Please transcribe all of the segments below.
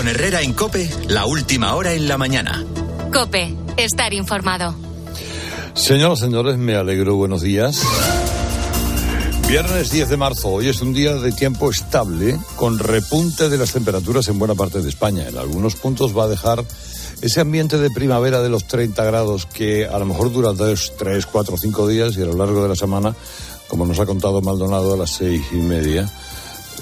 Con Herrera en Cope, la última hora en la mañana. Cope, estar informado. Señoras, señores, me alegro. Buenos días. Viernes 10 de marzo. Hoy es un día de tiempo estable, con repunte de las temperaturas en buena parte de España. En algunos puntos va a dejar ese ambiente de primavera de los 30 grados que a lo mejor dura dos, tres, cuatro, cinco días y a lo largo de la semana, como nos ha contado Maldonado a las seis y media,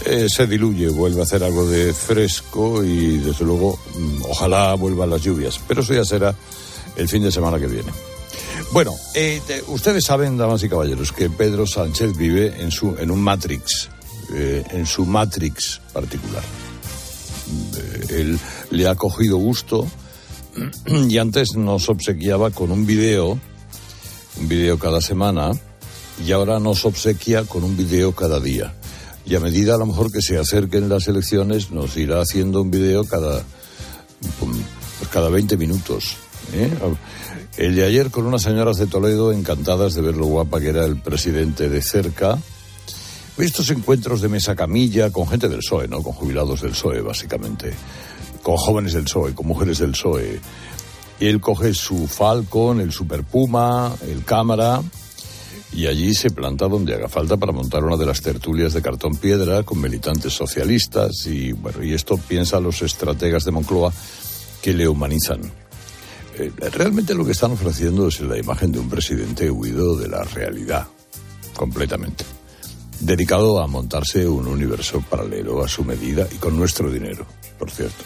eh, se diluye, vuelve a hacer algo de fresco y desde luego mm, ojalá vuelvan las lluvias. Pero eso ya será el fin de semana que viene. Bueno, eh, ustedes saben, damas y caballeros, que Pedro Sánchez vive en, su, en un Matrix, eh, en su Matrix particular. él le ha cogido gusto y antes nos obsequiaba con un video, un video cada semana, y ahora nos obsequia con un video cada día y a medida a lo mejor que se acerquen las elecciones nos irá haciendo un video cada, pues cada 20 minutos. ¿eh? El de ayer con unas señoras de Toledo encantadas de ver lo guapa que era el presidente de cerca. Estos encuentros de mesa camilla con gente del PSOE, ¿no? Con jubilados del PSOE, básicamente. Con jóvenes del PSOE, con mujeres del PSOE. Y él coge su Falcon, el Super Puma, el cámara y allí se planta donde haga falta para montar una de las tertulias de cartón piedra con militantes socialistas y bueno, y esto piensa los estrategas de Moncloa que le humanizan. Eh, realmente lo que están ofreciendo es la imagen de un presidente huido de la realidad, completamente, dedicado a montarse un universo paralelo a su medida y con nuestro dinero, por cierto,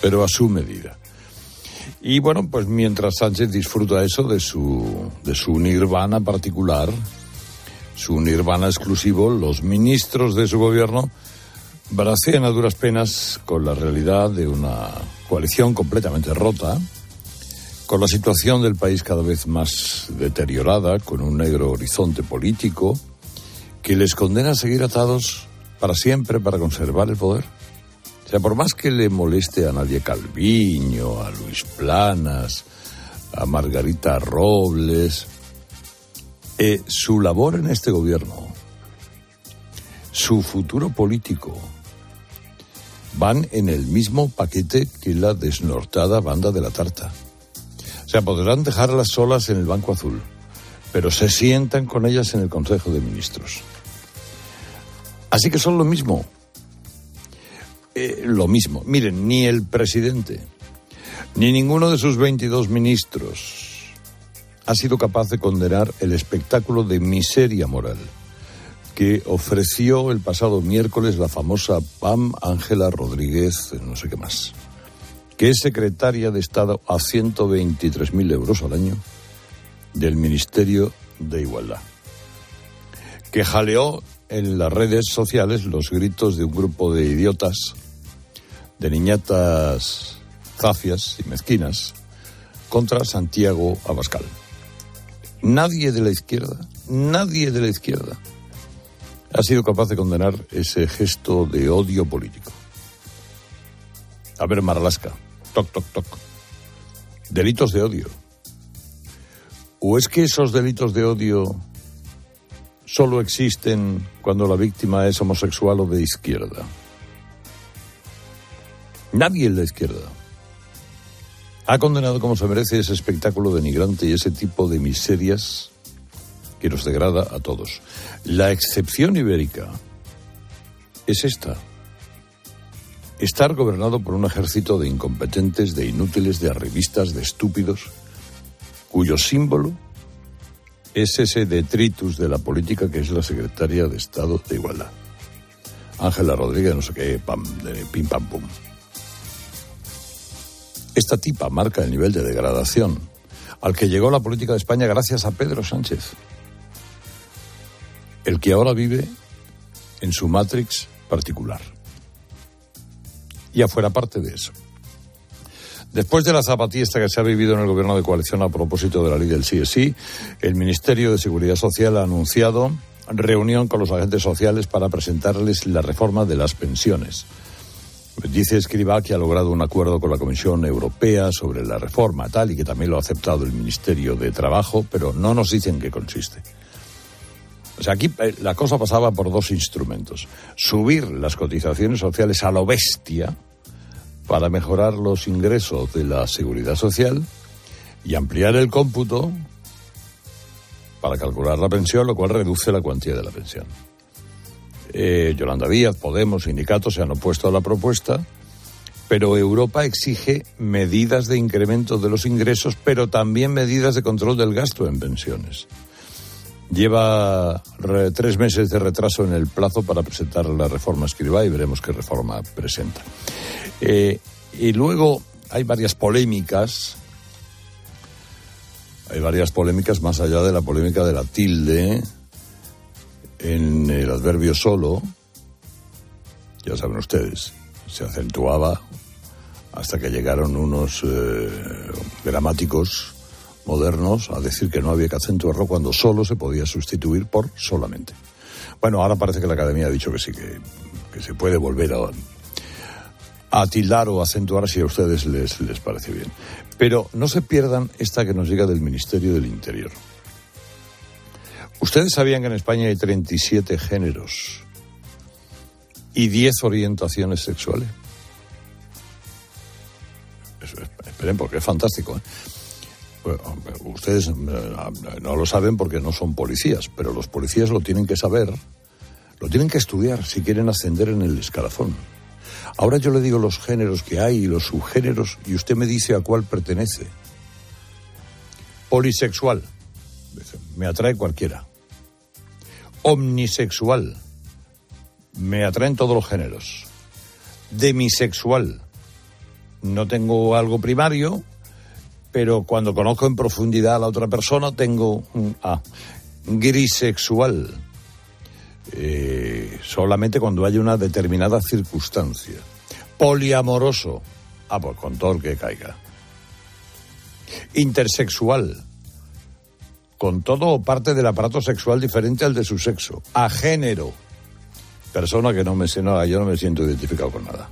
pero a su medida. Y bueno, pues mientras Sánchez disfruta eso de su, de su nirvana particular, su nirvana exclusivo, los ministros de su gobierno bracean a duras penas con la realidad de una coalición completamente rota, con la situación del país cada vez más deteriorada, con un negro horizonte político que les condena a seguir atados para siempre para conservar el poder. O sea, por más que le moleste a Nadia Calviño, a Luis Planas, a Margarita Robles, eh, su labor en este gobierno, su futuro político, van en el mismo paquete que la desnortada banda de la tarta. O sea, podrán dejarlas solas en el Banco Azul, pero se sientan con ellas en el Consejo de Ministros. Así que son lo mismo, eh, lo mismo. Miren, ni el presidente, ni ninguno de sus 22 ministros ha sido capaz de condenar el espectáculo de miseria moral que ofreció el pasado miércoles la famosa Pam Ángela Rodríguez, no sé qué más, que es secretaria de Estado a 123.000 euros al año del Ministerio de Igualdad, que jaleó en las redes sociales los gritos de un grupo de idiotas, de niñatas zafias y mezquinas, contra Santiago Abascal. Nadie de la izquierda, nadie de la izquierda ha sido capaz de condenar ese gesto de odio político. A ver, Maralaska, toc, toc, toc. Delitos de odio. ¿O es que esos delitos de odio solo existen cuando la víctima es homosexual o de izquierda. Nadie en la izquierda ha condenado como se merece ese espectáculo denigrante y ese tipo de miserias que nos degrada a todos. La excepción ibérica es esta. Estar gobernado por un ejército de incompetentes, de inútiles, de arribistas, de estúpidos, cuyo símbolo es ese detritus de la política que es la secretaria de Estado de Igualdad. Ángela Rodríguez, no sé qué, pam, de pim pam pum. Esta tipa marca el nivel de degradación al que llegó la política de España gracias a Pedro Sánchez, el que ahora vive en su matrix particular. Y afuera parte de eso. Después de la zapatista que se ha vivido en el gobierno de coalición a propósito de la ley del sí, el Ministerio de Seguridad Social ha anunciado reunión con los agentes sociales para presentarles la reforma de las pensiones. Dice Escriba que ha logrado un acuerdo con la Comisión Europea sobre la reforma tal y que también lo ha aceptado el Ministerio de Trabajo, pero no nos dicen qué consiste. O sea, aquí eh, la cosa pasaba por dos instrumentos. Subir las cotizaciones sociales a lo bestia, para mejorar los ingresos de la seguridad social y ampliar el cómputo para calcular la pensión, lo cual reduce la cuantía de la pensión. Eh, Yolanda Díaz, Podemos, sindicatos se han opuesto a la propuesta, pero Europa exige medidas de incremento de los ingresos, pero también medidas de control del gasto en pensiones. Lleva tres meses de retraso en el plazo para presentar la reforma escriba y veremos qué reforma presenta. Eh, y luego hay varias polémicas. Hay varias polémicas más allá de la polémica de la tilde en el adverbio solo. Ya saben ustedes, se acentuaba hasta que llegaron unos eh, gramáticos modernos a decir que no había que acentuarlo cuando solo se podía sustituir por solamente. Bueno, ahora parece que la Academia ha dicho que sí, que, se puede volver a, a, tildar o acentuar si a ustedes les, parece bien. Pero no se pierdan esta que nos llega del Ministerio del Interior. Ustedes sabían que en España hay 37 géneros y 10 orientaciones sexuales. esperen, porque es fantástico. ¿eh? Ustedes eh, no lo saben porque no son policías, pero los policías lo tienen que saber, lo tienen que estudiar si quieren ascender en el escalafón. Ahora yo le digo los géneros que hay y los subgéneros y usted me dice a cuál pertenece. Polisexual, me atrae cualquiera. Omnisexual, me atraen todos los géneros. Demisexual, no tengo algo primario, pero cuando conozco en profundidad a la otra persona tengo un A. Grisexual. Eh, solamente cuando haya una determinada circunstancia. Poliamoroso. Ah, pues con todo el que caiga. Intersexual. Con todo o parte del aparato sexual diferente al de su sexo. A género. Persona que no me yo no me siento identificado con nada.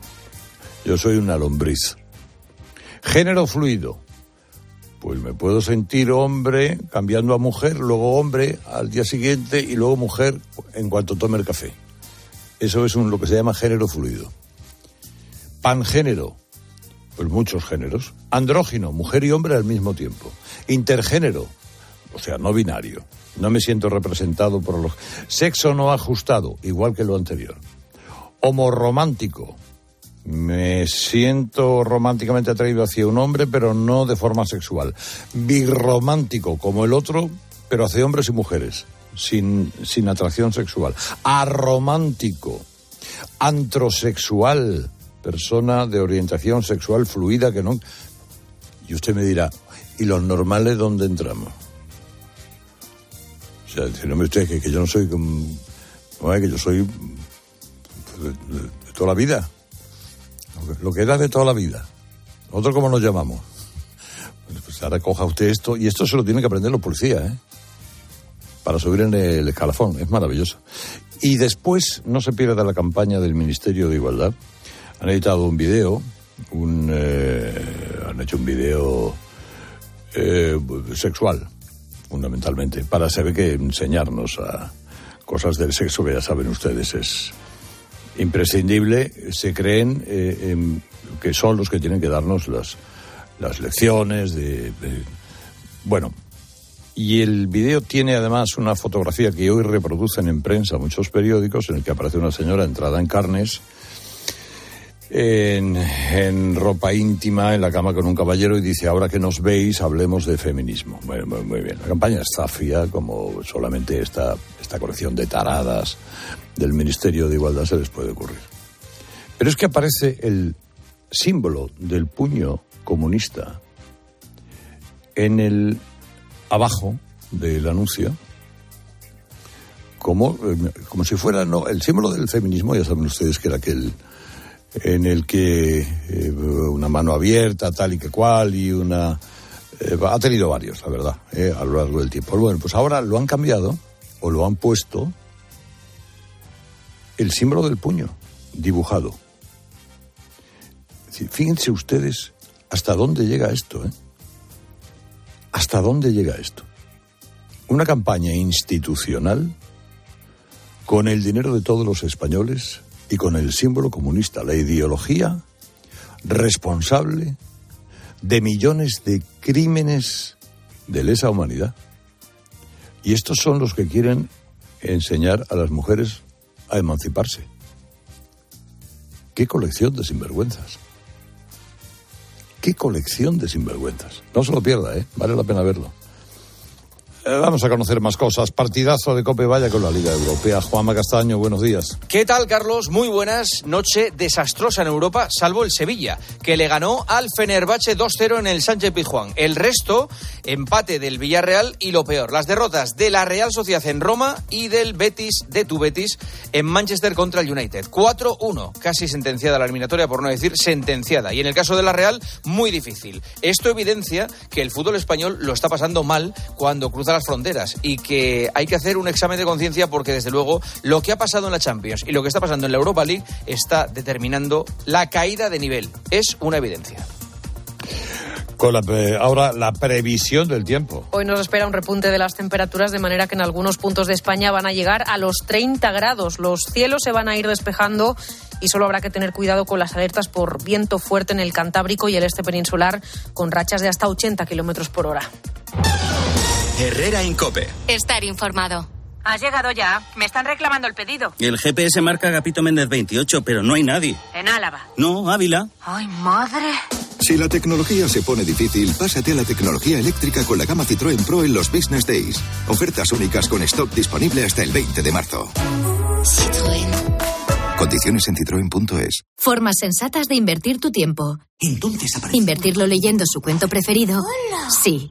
Yo soy una lombriz. Género fluido pues me puedo sentir hombre cambiando a mujer, luego hombre al día siguiente y luego mujer en cuanto tome el café. Eso es un, lo que se llama género fluido. Pangénero, pues muchos géneros. Andrógino, mujer y hombre al mismo tiempo. Intergénero, o sea, no binario. No me siento representado por los... Sexo no ajustado, igual que lo anterior. Homorromántico, me siento románticamente atraído hacia un hombre, pero no de forma sexual. Birromántico, como el otro, pero hacia hombres y mujeres, sin, sin atracción sexual. Arromántico, antrosexual, persona de orientación sexual fluida que no. Y usted me dirá, ¿y los normales dónde entramos? O sea, me usted que, que yo no soy como, que yo soy de toda la vida lo que era de toda la vida. ¿Nosotros cómo nos llamamos? Pues ahora coja usted esto, y esto se lo tienen que aprender los policías, ¿eh? Para subir en el escalafón, es maravilloso. Y después, no se pierda la campaña del Ministerio de Igualdad. Han editado un video, un, eh, han hecho un video eh, sexual, fundamentalmente, para saber que enseñarnos a cosas del sexo que ya saben ustedes es imprescindible, se creen eh, que son los que tienen que darnos las, las lecciones de, Bueno, y el video tiene además una fotografía que hoy reproducen en prensa muchos periódicos en el que aparece una señora entrada en carnes, en, ropa íntima, en la cama con un caballero y dice, ahora que nos veis, hablemos de feminismo. Muy, bien. La campaña está fría como solamente esta, esta colección de taradas del Ministerio de Igualdad se les puede ocurrir. Pero es que aparece el símbolo del puño comunista en el abajo del anuncio como, eh, como si fuera no el símbolo del feminismo ya saben ustedes que era aquel en el que eh, una mano abierta tal y que cual y una eh, ha tenido varios la verdad a lo largo del tiempo bueno pues ahora lo han cambiado o lo han puesto el símbolo del puño dibujado. Fíjense ustedes hasta dónde llega esto, ¿eh? ¿Hasta dónde llega esto? Una campaña institucional con el dinero de todos los españoles y con el símbolo comunista, la ideología responsable de millones de crímenes de lesa humanidad. Y estos son los que quieren enseñar a las mujeres a emanciparse. ¿Qué colección de sinvergüenzas? ¿Qué colección de sinvergüenzas? No se lo pierda, ¿eh? Vale la pena verlo. Eh, vamos a conocer más cosas. Partidazo de Cope Vaya con la Liga Europea. Juanma Castaño, buenos días. ¿Qué tal, Carlos? Muy buenas. Noche desastrosa en Europa, salvo el Sevilla, que le ganó al Fenerbahce 2-0 en el Sánchez Pizjuán. El resto, empate del Villarreal y lo peor, las derrotas de la Real Sociedad en Roma y del Betis, de tu Betis, en Manchester contra el United. 4-1, casi sentenciada la eliminatoria, por no decir sentenciada. Y en el caso de la Real, muy difícil. Esto evidencia que el fútbol español lo está pasando mal cuando cruza la fronteras y que hay que hacer un examen de conciencia porque desde luego lo que ha pasado en la Champions y lo que está pasando en la Europa League está determinando la caída de nivel. Es una evidencia. Con la, ahora la previsión del tiempo. Hoy nos espera un repunte de las temperaturas de manera que en algunos puntos de España van a llegar a los 30 grados. Los cielos se van a ir despejando y solo habrá que tener cuidado con las alertas por viento fuerte en el Cantábrico y el este peninsular con rachas de hasta 80 kilómetros por hora. Herrera Incope. Estar informado. Has llegado ya. Me están reclamando el pedido. El GPS marca Agapito Méndez 28, pero no hay nadie. En Álava. No, Ávila. Ay, madre. Si la tecnología se pone difícil, pásate a la tecnología eléctrica con la gama Citroën Pro en los Business Days. Ofertas únicas con stock disponible hasta el 20 de marzo. Citroën. Condiciones en citroen.es. Formas sensatas de invertir tu tiempo. Entonces aparece. ¿Invertirlo leyendo su cuento preferido? Sí.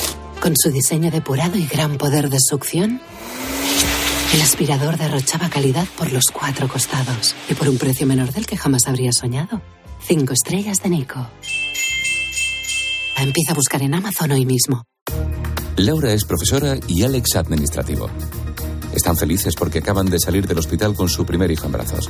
Con su diseño depurado y gran poder de succión, el aspirador derrochaba calidad por los cuatro costados y por un precio menor del que jamás habría soñado. Cinco estrellas de Nico. Empieza a buscar en Amazon hoy mismo. Laura es profesora y Alex administrativo. Están felices porque acaban de salir del hospital con su primer hijo en brazos.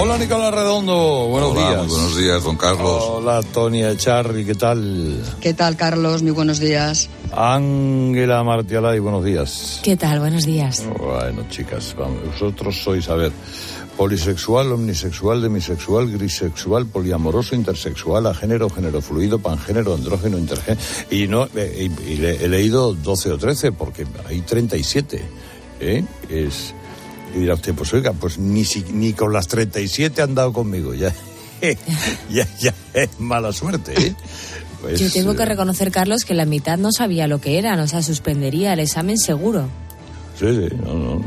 Hola Nicolás Redondo, buenos Hola, días. muy buenos días, don Carlos. Hola Tonia Charri, ¿qué tal? ¿Qué tal, Carlos? Muy buenos días. Ángela Martialay, buenos días. ¿Qué tal? Buenos días. Bueno, chicas, vamos, vosotros sois, a ver, polisexual, omnisexual, demisexual, grisexual, poliamoroso, intersexual, agénero, género fluido, pangénero, andrógeno, intergénero. Y, no, eh, y, y le- he leído 12 o 13 porque hay 37. ¿eh? Es, y dirá usted, pues oiga, pues ni, si- ni con las 37 han dado conmigo. Ya, ya, ya es mala suerte. ¿eh? Pues, Yo tengo que eh, reconocer, Carlos, que la mitad no sabía lo que eran, o sea, suspendería el examen seguro. Sí, sí, no, no.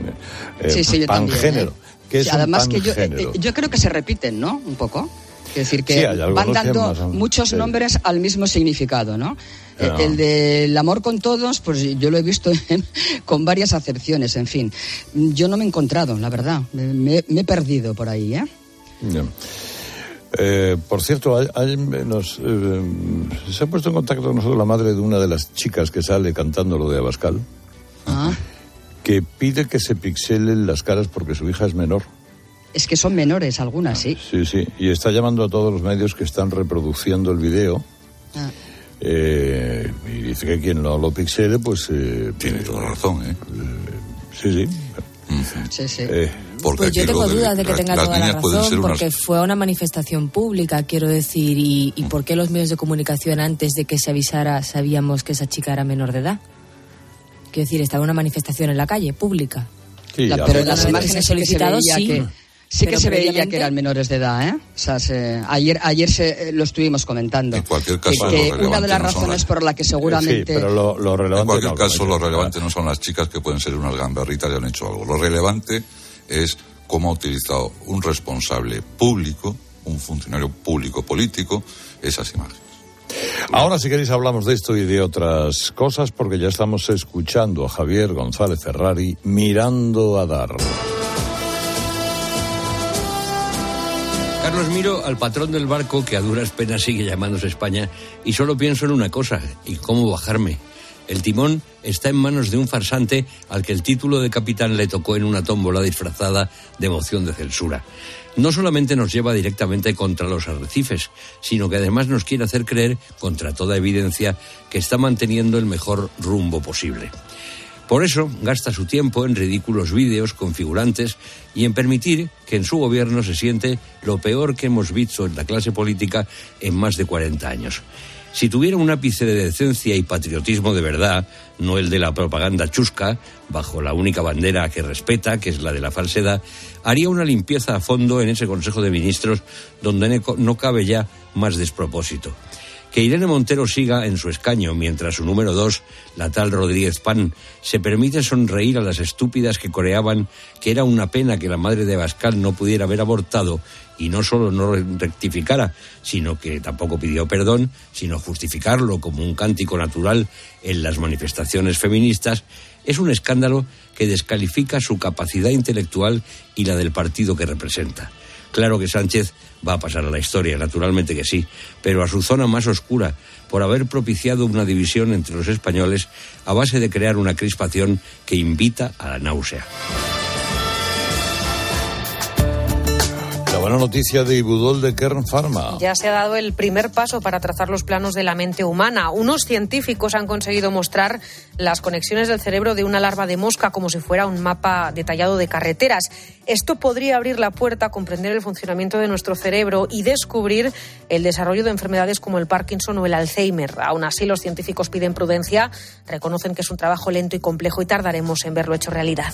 eh, sí, sí, yo también. pangénero. ¿eh? ¿Qué es Sí, un además que yo, eh, yo creo que se repiten, ¿no? Un poco. Es decir, que Sí, van dando muchos sí. nombres al mismo significado, ¿no? Eh, Claro. El del amor con todos, pues yo lo he visto con varias acepciones, en fin. Yo no me he encontrado, la verdad. Me, he perdido por ahí, ¿eh? Eh, por cierto, hay- hay- nos, eh, se ha puesto en contacto con nosotros la madre de una de las chicas que sale cantando lo de Abascal, Ah, que pide que se pixelen las caras porque su hija es menor. Es que son menores algunas, sí. Sí, sí, y está llamando a todos los medios que están reproduciendo el video. Ah. eh, y dice que quien no lo pixele, pues... eh, Tiene toda la razón, ¿eh? Sí, sí. Sí, sí. Porque Pues yo tengo dudas de que la- tenga toda la razón, ser unas- porque fue una manifestación pública, quiero decir, y, y por qué los medios de comunicación antes de que se avisara sabíamos que esa chica era menor de edad. Quiero decir, estaba una manifestación en la calle, pública. La- pero en las imágenes ha sí que sí. que sí se veía que eran menores de edad, ¿eh? O sea, se- ayer ayer se, eh, lo estuvimos comentando. En cualquier caso, que, lo que una relevante de las no son razones las- por la que seguramente pero lo, lo relevante En cualquier no, caso, lo relevante no son las chicas que pueden ser unas gamberritas y han hecho algo. Lo relevante es cómo ha utilizado un responsable público, un funcionario público político, esas imágenes. Ahora, si queréis, hablamos de esto y de otras cosas, porque ya estamos escuchando a Javier González Ferrari mirando a dar. Carlos miro al patrón del barco que a duras penas sigue llamándose España y solo pienso en una cosa, y cómo bajarme. El timón está en manos de un farsante al que el título de capitán le tocó en una tómbola disfrazada de moción de censura. No solamente nos lleva directamente contra los arrecifes, sino que además nos quiere hacer creer, contra toda evidencia, que está manteniendo el mejor rumbo posible. Por eso gasta su tiempo en ridículos vídeos configurantes y en permitir que en su gobierno se siente lo peor que hemos visto en la clase política en más de 40 años. Si tuviera un ápice de decencia y patriotismo de verdad, no el de la propaganda chusca, bajo la única bandera que respeta, que es la de la falsedad, haría una limpieza a fondo en ese Consejo de Ministros donde no cabe ya más despropósito. Que Irene Montero siga en su escaño mientras su número dos, la tal Rodríguez Pan, se permite sonreír a las estúpidas que coreaban que era una pena que la madre de Bascal no pudiera haber abortado y no solo no rectificara, sino que tampoco pidió perdón, sino justificarlo como un cántico natural en las manifestaciones feministas, es un escándalo que descalifica su capacidad intelectual y la del partido que representa. Claro que Sánchez va a pasar a la historia, naturalmente que sí, pero a su zona más oscura, por haber propiciado una división entre los españoles a base de crear una crispación que invita a la náusea. La buena noticia de Ibudol de Kern Pharma. Ya se ha dado el primer paso para trazar los planos de la mente humana. Unos científicos han conseguido mostrar las conexiones del cerebro de una larva de mosca como si fuera un mapa detallado de carreteras. Esto podría abrir la puerta a comprender el funcionamiento de nuestro cerebro y descubrir el desarrollo de enfermedades como el Parkinson o el Alzheimer. Aún así, los científicos piden prudencia, reconocen que es un trabajo lento y complejo y tardaremos en verlo hecho realidad.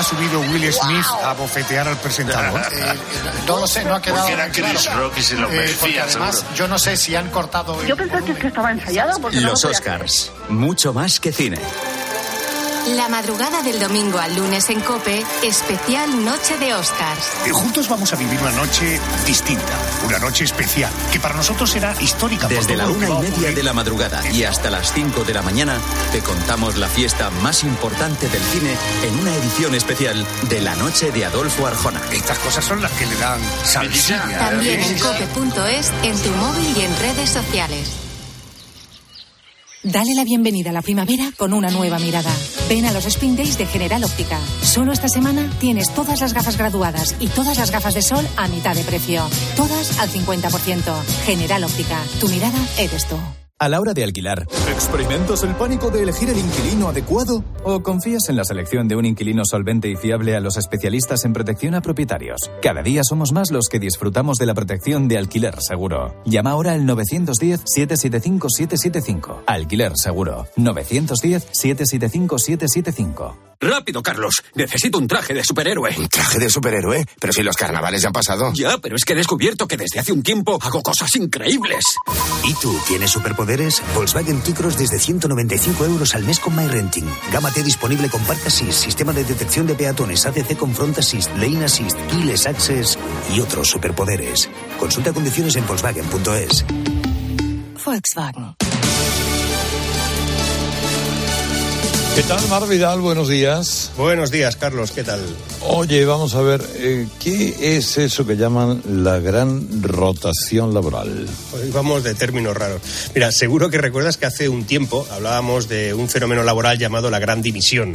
Ha subido Will Smith a bofetear al presentador. Eh, no lo sé, no ha quedado Porque era claro. Chris Rock y se lo Eh, merecía, además, seguro. yo no sé si han cortado... Yo pensé que, es que estaba ensayado porque no Los lo podía Oscars. Mucho más que cine. La madrugada del domingo al lunes en Cope, especial Noche de Oscars. Y juntos vamos a vivir una noche distinta, una noche especial, que para nosotros será histórica. Desde la una y media de la madrugada y hasta las cinco de la mañana te contamos la fiesta más importante del cine en una edición especial de la noche de Adolfo Arjona. Estas cosas son las que le dan salsilla. También en cope.es, en tu móvil y en redes sociales. Dale la bienvenida a la primavera con una nueva mirada. Ven a los Spin Days de General Óptica. Solo esta semana tienes todas las gafas graduadas y todas las gafas de sol a mitad de precio. Todas al 50%. General Óptica. Tu mirada eres tú. A la hora de alquilar, ¿experimentas el pánico de elegir el inquilino adecuado? ¿O confías en la selección de un inquilino solvente y fiable a los especialistas en protección a propietarios? Cada día somos más los que disfrutamos de la protección de alquiler seguro. Llama ahora al 910-775-775. Alquiler seguro. 910-775-775. Rápido, Carlos. Necesito un traje de superhéroe. ¿Un traje de superhéroe? Pero si los carnavales ya han pasado. Ya, pero es que he descubierto que desde hace un tiempo hago cosas increíbles. ¿Y tú tienes superpoderes? Volkswagen T-Cross desde 195 euros al mes con MyRenting. Gama T disponible con Park Assist, sistema de detección de peatones, ACC con Front Assist, Lane Assist, Keyless Access y otros superpoderes. Consulta condiciones en Volkswagen.es. Volkswagen. ¿Qué tal, Mar Vidal? Buenos días. Buenos días, Carlos. ¿Qué tal? Oye, vamos a ver, eh, ¿qué es eso que llaman la gran rotación laboral? Hoy vamos de términos raros. Mira, seguro que recuerdas que hace un tiempo hablábamos de un fenómeno laboral llamado la gran dimisión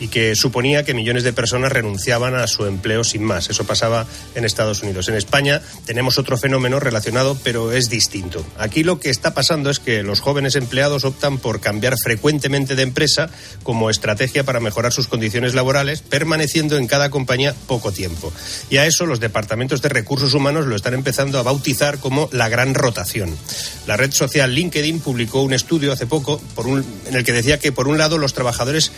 y que suponía que millones de personas renunciaban a su empleo sin más. Eso pasaba en Estados Unidos. En España tenemos otro fenómeno relacionado, pero es distinto. Aquí lo que está pasando es que los jóvenes empleados optan por cambiar frecuentemente de empresa como estrategia para mejorar sus condiciones laborales, permaneciendo en cada compañía poco tiempo. Y a eso los departamentos de recursos humanos lo están empezando a bautizar como la gran rotación. La red social LinkedIn publicó un estudio hace poco en el que decía que, por un lado, los trabajadores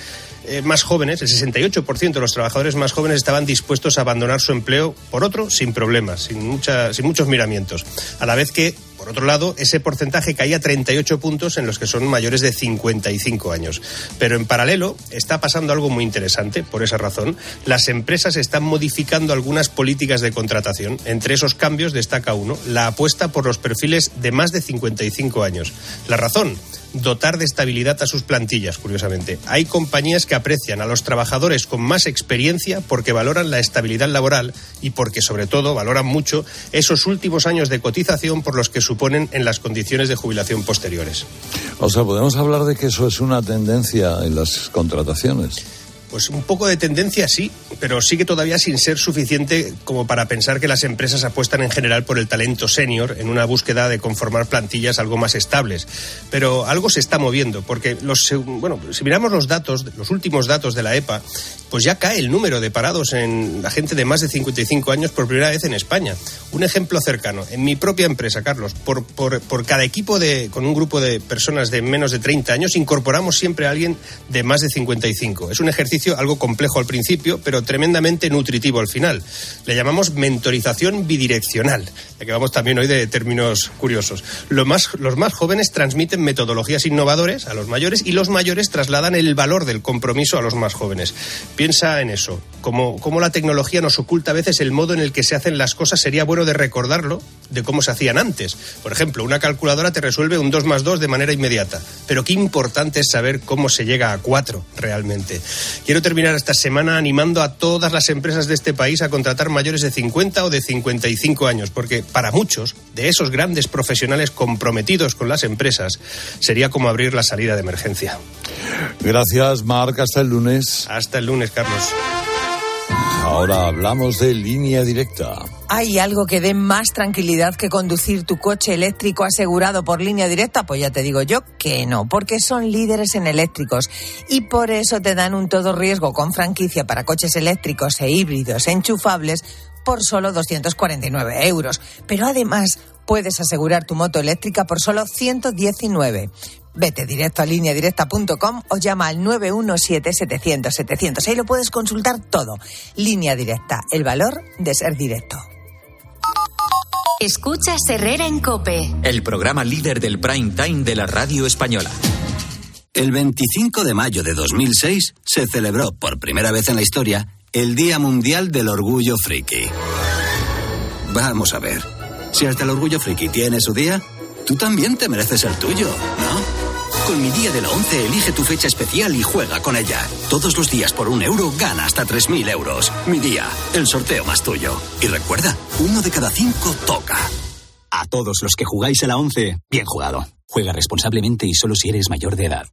eh, más jóvenes, el 68% de los trabajadores más jóvenes estaban dispuestos a abandonar su empleo, por otro, sin problemas, sin, sin muchos miramientos. A la vez que, por otro lado, ese porcentaje caía a 38 puntos en los que son mayores de 55 años. Pero en paralelo está pasando algo muy interesante. Por esa razón, las empresas están modificando algunas políticas de contratación. Entre esos cambios destaca uno, la apuesta por los perfiles de más de 55 años. La razón, dotar de estabilidad a sus plantillas, curiosamente. Hay compañías que aprecian a los trabajadores con más experiencia porque valoran la estabilidad laboral y porque, sobre todo, valoran mucho esos últimos años de cotización por los que suponen en las condiciones de jubilación posteriores. O sea, podemos hablar de que eso es una tendencia en las contrataciones. Pues un poco de tendencia sí, pero sigue todavía sin ser suficiente como para pensar que las empresas apuestan en general por el talento senior en una búsqueda de conformar plantillas algo más estables. Pero algo se está moviendo, porque los, bueno, si miramos los datos, los últimos datos de la EPA, pues ya cae el número de parados en la gente de más de 55 años por primera vez en España. Un ejemplo cercano, en mi propia empresa, Carlos, por, por, por cada equipo de, con un grupo de personas de menos de 30 años, incorporamos siempre a alguien de más de 55. Es un ejercicio algo complejo al principio, pero tremendamente nutritivo al final. Le llamamos mentorización bidireccional, ya que vamos también hoy de términos curiosos. Lo más, los más jóvenes transmiten metodologías innovadores a los mayores y los mayores trasladan el valor del compromiso a los más jóvenes. Piensa en eso, como, como la tecnología nos oculta a veces el modo en el que se hacen las cosas, sería bueno de recordarlo de cómo se hacían antes. Por ejemplo, una calculadora te resuelve un 2 más 2 de manera inmediata, pero qué importante es saber cómo se llega a 4 realmente. Quiero terminar esta semana animando a todas las empresas de este país a contratar mayores de 50 o de 55 años, porque para muchos de esos grandes profesionales comprometidos con las empresas sería como abrir la salida de emergencia. Gracias, Marc. Hasta el lunes. Hasta el lunes, Carlos. Ahora hablamos de línea directa. ¿Hay algo que dé más tranquilidad que conducir tu coche eléctrico asegurado por línea directa? Pues ya te digo yo que no, porque son líderes en eléctricos y por eso te dan un todo riesgo con franquicia para coches eléctricos e híbridos enchufables por solo 249 euros. Pero además puedes asegurar tu moto eléctrica por solo 119. Vete directo a lineadirecta.com o llama al 917-700-700. Ahí lo puedes consultar todo. Línea directa, el valor de ser directo. Escucha Herrera en Cope. El programa líder del prime time de la radio española. El 25 de mayo de 2006 se celebró por primera vez en la historia el Día Mundial del Orgullo Friki. Vamos a ver, si hasta el Orgullo Friki tiene su día, tú también te mereces el tuyo, ¿no? Con mi día de la 11 elige tu fecha especial y juega con ella. Todos los días por un euro gana hasta 3.000 euros. Mi día, el sorteo más tuyo. Y recuerda, uno de cada cinco toca. A todos los que jugáis a la 11, bien jugado. Juega responsablemente y solo si eres mayor de edad.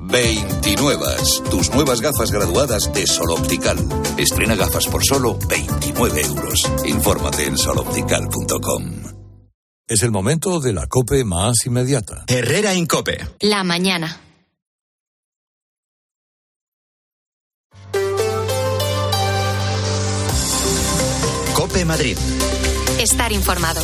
29. Tus nuevas gafas graduadas de Sol Optical. Estrena gafas por solo 29 euros. Infórmate en soloptical.com. Es el momento de la cope más inmediata. Herrera en Cope. La mañana. Cope Madrid. Estar informado.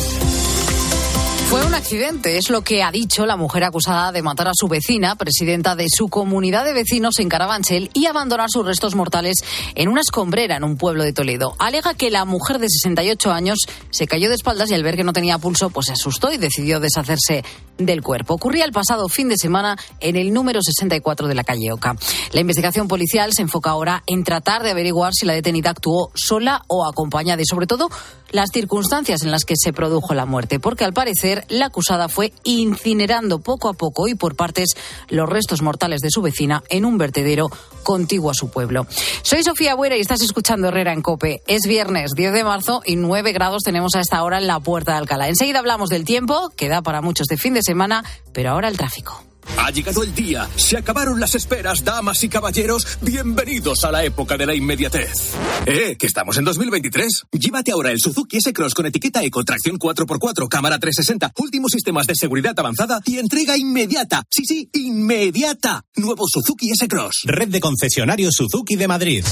Fue un accidente, es lo que ha dicho la mujer acusada de matar a su vecina, presidenta de su comunidad de vecinos en Carabanchel, y abandonar sus restos mortales en una escombrera en un pueblo de Toledo. Alega que la mujer de 68 años se cayó de espaldas y al ver que no tenía pulso, pues se asustó y decidió deshacerse del cuerpo. Ocurría el pasado fin de semana en el número 64 de la calle Oca. La investigación policial se enfoca ahora en tratar de averiguar si la detenida actuó sola o acompañada y sobre todo las circunstancias en las que se produjo la muerte, porque al parecer la acusada fue incinerando poco a poco y por partes los restos mortales de su vecina en un vertedero contiguo a su pueblo. Soy Sofía Buera y estás escuchando Herrera en Cope. Es viernes 10 de marzo y 9 grados tenemos a esta hora en la puerta de Alcalá. Enseguida hablamos del tiempo, que da para muchos de fin de semana, pero ahora el tráfico. Ha llegado el día, se acabaron las esperas, damas y caballeros, bienvenidos a la época de la inmediatez. ¡Eh, que estamos en 2023! Llévate ahora el Suzuki S-Cross con etiqueta Eco, tracción 4x4, cámara 360, últimos sistemas de seguridad avanzada y entrega inmediata. Sí, sí, inmediata. Nuevo Suzuki S-Cross. Red de concesionarios Suzuki de Madrid.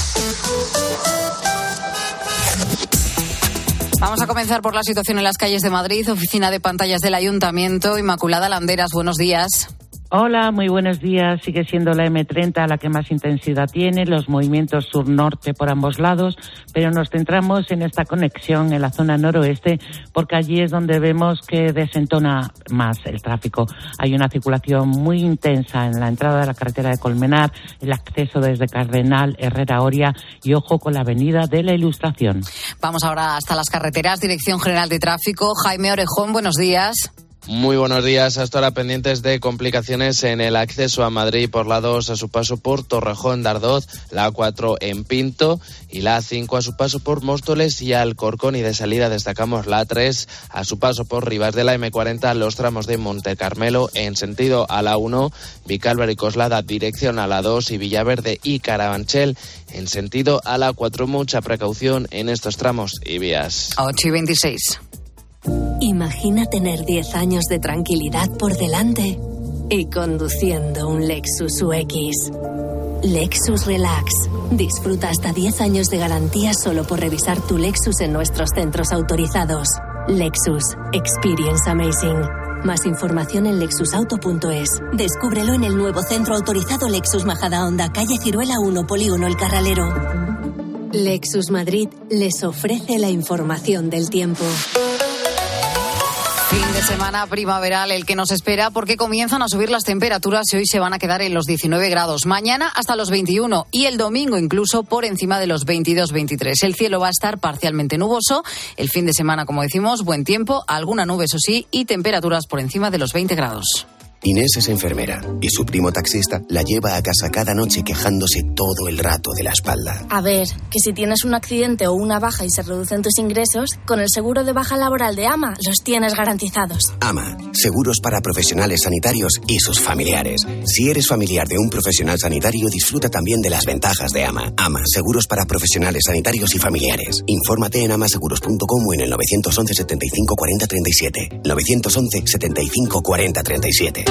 Vamos a comenzar por la situación en las calles de Madrid, oficina de pantallas del Ayuntamiento. Inmaculada Landeras, buenos días. Hola, muy buenos días. Sigue siendo la M30 la que más intensidad tiene, los movimientos sur-norte por ambos lados, pero nos centramos en esta conexión en la zona noroeste porque allí es donde vemos que desentona más el tráfico. Hay una circulación muy intensa en la entrada de la carretera de Colmenar, el acceso desde Cardenal, Herrera Oria y ojo con la avenida de la Ilustración. Vamos ahora hasta las carreteras, Dirección General de Tráfico. Jaime Orejón, buenos días. Muy buenos días. Hasta ahora pendientes de complicaciones en el acceso a Madrid por la 2 a su paso por Torrejón de Ardoz, la A4 en Pinto y la A5 a su paso por Móstoles y Alcorcón. Y de salida destacamos la A3 a su paso por Rivas de la M40, los tramos de Monte Carmelo en sentido a la 1, Vicálvaro y Coslada dirección a la 2 y Villaverde y Carabanchel en sentido a la 4. Mucha precaución en estos tramos y vías. 8 y 26. Imagina tener 10 años de tranquilidad por delante y conduciendo un Lexus UX. Lexus Relax. Disfruta hasta 10 años de garantía solo por revisar tu Lexus en nuestros centros autorizados. Lexus. Experience Amazing. Más información en lexusauto.es. Descúbrelo en el nuevo centro autorizado Lexus Majada Honda, calle Ciruela 1, Polígono El Carralero. Lexus Madrid les ofrece la información del tiempo. Fin de semana primaveral el que nos espera porque comienzan a subir las temperaturas y hoy se van a quedar en los 19 grados. Mañana hasta los 21 y el domingo incluso por encima de los 22-23. El cielo va a estar parcialmente nuboso. El fin de semana, como decimos, buen tiempo, alguna nube, eso sí, y temperaturas por encima de los 20 grados. Inés es enfermera y su primo taxista la lleva a casa cada noche quejándose todo el rato de la espalda. A ver, que si tienes un accidente o una baja y se reducen tus ingresos, con el seguro de baja laboral de AMA los tienes garantizados. AMA, seguros para profesionales sanitarios y sus familiares. Si eres familiar de un profesional sanitario, disfruta también de las ventajas de AMA. AMA, seguros para profesionales sanitarios y familiares. Infórmate en amaseguros.com o en el 911 75 40 37. 911 75 40 37.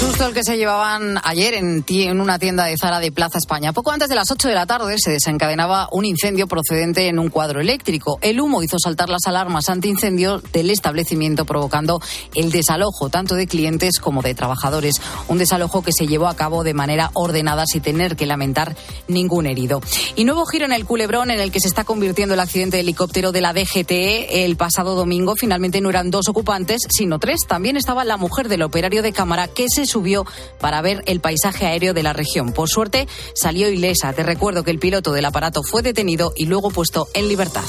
Susto el que se llevaban ayer en, en, una tienda de Zara de Plaza España. Poco antes de las 8 de la tarde se desencadenaba un incendio procedente en un cuadro eléctrico. El humo hizo saltar las alarmas antiincendio del establecimiento, provocando el desalojo tanto de clientes como de trabajadores. Un desalojo que se llevó a cabo de manera ordenada sin tener que lamentar ningún herido. Y nuevo giro en el culebrón en el que se está convirtiendo el accidente de helicóptero de la DGTE el pasado domingo. Finalmente no eran dos ocupantes, sino tres. También estaba la mujer del operario de cámara que se subió para ver el paisaje aéreo de la región. Por suerte salió ilesa. Te recuerdo que el piloto del aparato fue detenido y luego puesto en libertad.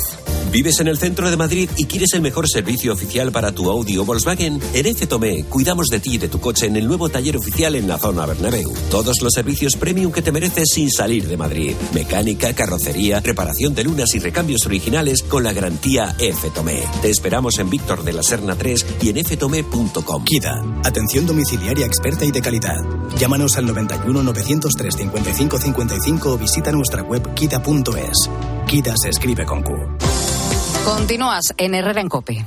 ¿Vives en el centro de Madrid y quieres el mejor servicio oficial para tu Audi o Volkswagen? En F. Tomé cuidamos de ti y de tu coche en el nuevo taller oficial en la zona Bernabéu. Todos los servicios premium que te mereces sin salir de Madrid. Mecánica, carrocería, reparación de lunas y recambios originales con la garantía F. Tomé. Te esperamos en Víctor de la Serna 3 y en ftome.com. Kida, atención domiciliaria experta y de calidad. Llámanos al 91 903 55 55 o visita nuestra web kida.es. Kida se escribe con Q. Continúas en Herrera en Cope.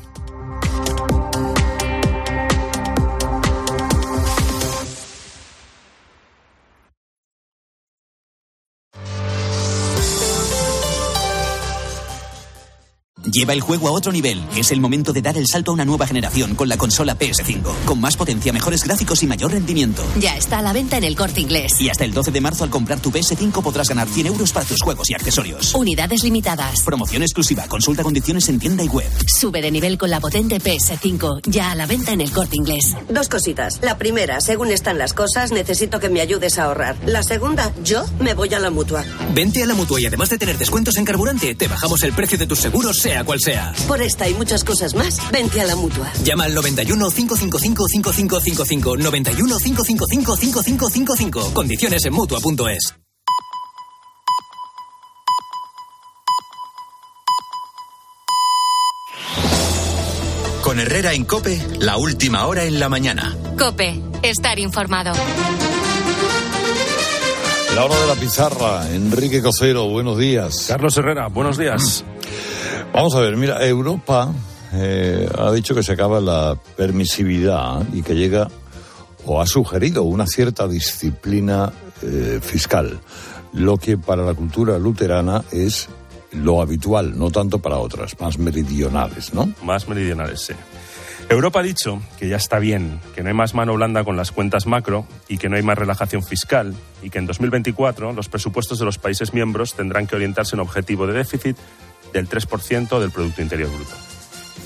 Lleva el juego a otro nivel. Es el momento de dar el salto a una nueva generación con la consola PS5. Con más potencia, mejores gráficos y mayor rendimiento. Ya está a la venta en el corte inglés. Y hasta el 12 de marzo, al comprar tu PS5, podrás ganar 100 euros para tus juegos y accesorios. Unidades limitadas. Promoción exclusiva. Consulta condiciones en tienda y web. Sube de nivel con la potente PS5. Ya a la venta en el corte inglés. Dos cositas. La primera, según están las cosas, necesito que me ayudes a ahorrar. La segunda, yo me voy a la mutua. Vente a la mutua y además de tener descuentos en carburante, te bajamos el precio de tus seguros, sea sea cual sea. Por esta y muchas cosas más, vente a la mutua. Llama al 91 555 5555. 91 555 5555. Condiciones en mutua.es. Con Herrera en Cope, la última hora en la mañana. Cope, estar informado. La hora de la pizarra, Enrique Cocero, buenos días. Carlos Herrera, buenos días. Vamos a ver, mira, Europa eh, ha dicho que se acaba la permisividad y que llega, o ha sugerido, una cierta disciplina eh, fiscal, lo que para la cultura luterana es lo habitual, no tanto para otras, más meridionales, ¿no? Más meridionales, sí. Europa ha dicho que ya está bien, que no hay más mano blanda con las cuentas macro y que no hay más relajación fiscal y que en 2024 los presupuestos de los países miembros tendrán que orientarse en objetivo de déficit del 3% del Producto Interior Bruto.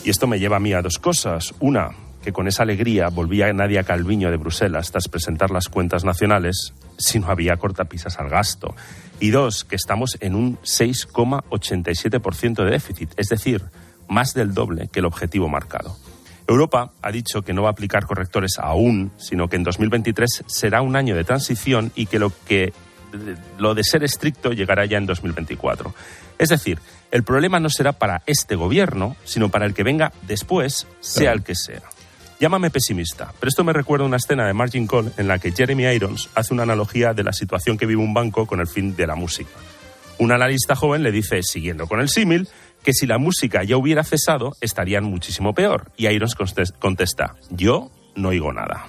Y esto me lleva a mí a dos cosas. Una, que con esa alegría volvía Nadia Calviño de Bruselas tras presentar las cuentas nacionales si no había cortapisas al gasto. Y dos, que estamos en un 6,87% de déficit, es decir, más del doble que el objetivo marcado. Europa ha dicho que no va a aplicar correctores aún, sino que en 2023 será un año de transición y que lo que lo de ser estricto llegará ya en 2024. Es decir, el problema no será para este gobierno, sino para el que venga después, sea el que sea. Llámame pesimista, pero esto me recuerda una escena de Margin Call en la que Jeremy Irons hace una analogía de la situación que vive un banco con el fin de la música. Un analista joven le dice, siguiendo con el símil, que si la música ya hubiera cesado, estarían muchísimo peor. Y Irons contesta, yo no oigo nada.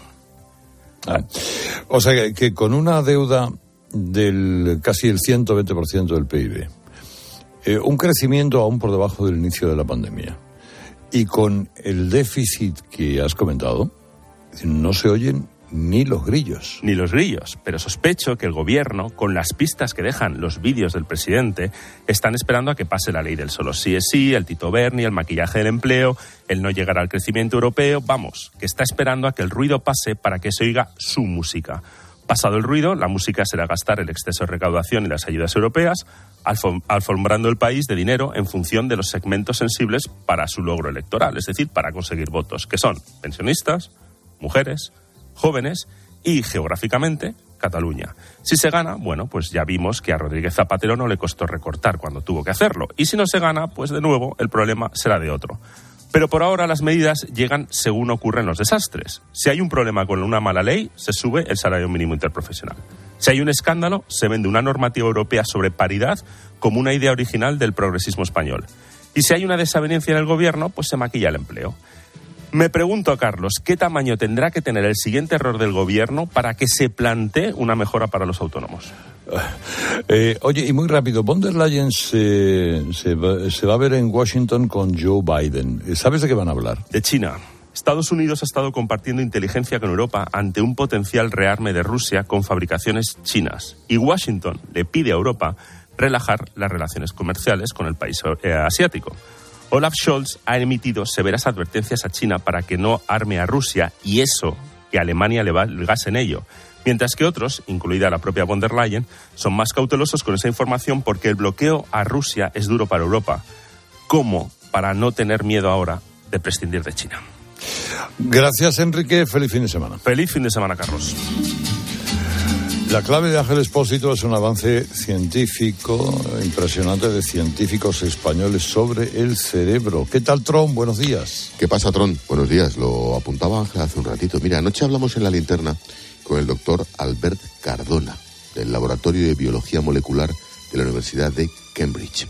Ah, o sea que, que, con una deuda del casi el 120% del PIB, eh, un crecimiento aún por debajo del inicio de la pandemia, y con el déficit que has comentado, no se oyen ni los grillos. Ni los grillos, pero sospecho que el gobierno, con las pistas que dejan los vídeos del presidente, están esperando a que pase la ley del solo sí es sí, el Tito Berni, el maquillaje del empleo, el no llegar al crecimiento europeo, vamos, que está esperando a que el ruido pase para que se oiga su música. Pasado el ruido, la música será gastar el exceso de recaudación y las ayudas europeas, alfombrando el país de dinero en función de los segmentos sensibles para su logro electoral, es decir, para conseguir votos, que son pensionistas, mujeres, jóvenes y, geográficamente, Cataluña. Si se gana, bueno, pues ya vimos que a Rodríguez Zapatero no le costó recortar cuando tuvo que hacerlo. Y si no se gana, pues de nuevo el problema será de otro. Pero por ahora las medidas llegan según ocurren los desastres. Si hay un problema con una mala ley, se sube el salario mínimo interprofesional. Si hay un escándalo, se vende una normativa europea sobre paridad como una idea original del progresismo español. Y si hay una desavenencia en el gobierno, pues se maquilla el empleo. Me pregunto Carlos, ¿qué tamaño tendrá que tener el siguiente error del gobierno para que se plantee una mejora para los autónomos? Eh, oye, y muy rápido, von der Leyen se, va, se va a ver en Washington con Joe Biden. ¿Sabes de qué van a hablar? De China. Estados Unidos ha estado compartiendo inteligencia con Europa ante un potencial rearme de Rusia con fabricaciones chinas. Y Washington le pide a Europa relajar las relaciones comerciales con el país eh, asiático. Olaf Scholz ha emitido severas advertencias a China para que no arme a Rusia y eso que Alemania le va el gas en ello. Mientras que otros, incluida la propia von der Leyen, son más cautelosos con esa información porque el bloqueo a Rusia es duro para Europa. ¿Cómo para no tener miedo ahora de prescindir de China? Gracias, Enrique. Feliz fin de semana. Feliz fin de semana, Carlos. La clave de Ángel Expósito es un avance científico impresionante de científicos españoles sobre el cerebro. ¿Qué tal, Tron? Buenos días. ¿Qué pasa, Tron? Buenos días. Lo apuntaba Ángel hace un ratito. Mira, anoche hablamos en la linterna con el doctor Albert Cardona, del Laboratorio de Biología Molecular de la Universidad de Cambridge.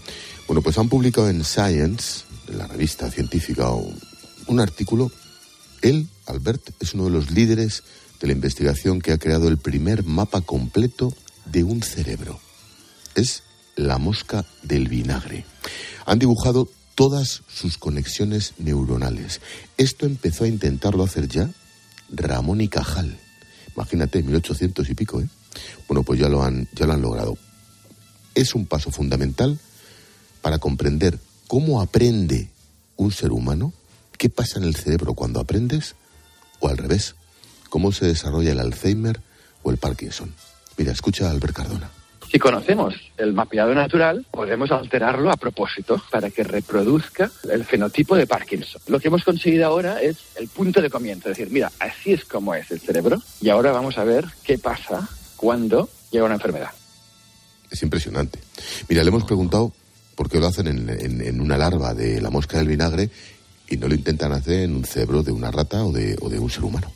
Bueno, pues han publicado en Science, en la revista científica, un artículo. Él, Albert, es uno de los líderes de la investigación que ha creado el primer mapa completo de un cerebro. Es la mosca del vinagre. Han dibujado todas sus conexiones neuronales. Esto empezó a intentarlo hacer ya Ramón y Cajal. Imagínate, 1800 y pico, ¿eh? Bueno, pues ya lo han, ya lo han logrado. Es un paso fundamental para comprender cómo aprende un ser humano, qué pasa en el cerebro cuando aprendes, o al revés, cómo se desarrolla el Alzheimer o el Parkinson. Mira, escucha a Albert Cardona. Si conocemos el mapeado natural, podemos alterarlo a propósito para que reproduzca el fenotipo de Parkinson. Lo que hemos conseguido ahora es el punto de comienzo, es decir, mira, así es como es el cerebro y ahora vamos a ver qué pasa cuando llega una enfermedad. Es impresionante. Mira, le hemos preguntado por qué lo hacen en, en una larva de la mosca del vinagre y no lo intentan hacer en un cerebro de una rata o de, o de un ser humano.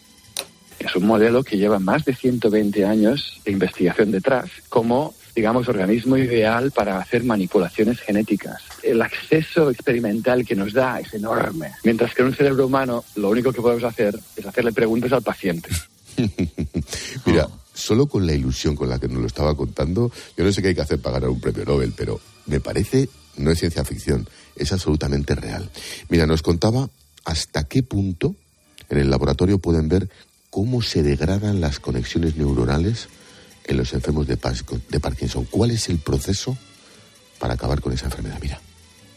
Es un modelo que lleva más de 120 años de investigación detrás como, digamos, organismo ideal para hacer manipulaciones genéticas. El acceso experimental que nos da es enorme, mientras que en un cerebro humano lo único que podemos hacer es hacerle preguntas al paciente. Mira, solo con la ilusión con la que nos lo estaba contando, yo no sé qué hay que hacer para ganar un premio Nobel, pero me parece, no es ciencia ficción, es absolutamente real. Mira, nos contaba hasta qué punto en el laboratorio pueden ver cómo se degradan las conexiones neuronales en los enfermos de, de Parkinson. ¿Cuál es el proceso para acabar con esa enfermedad? Mira.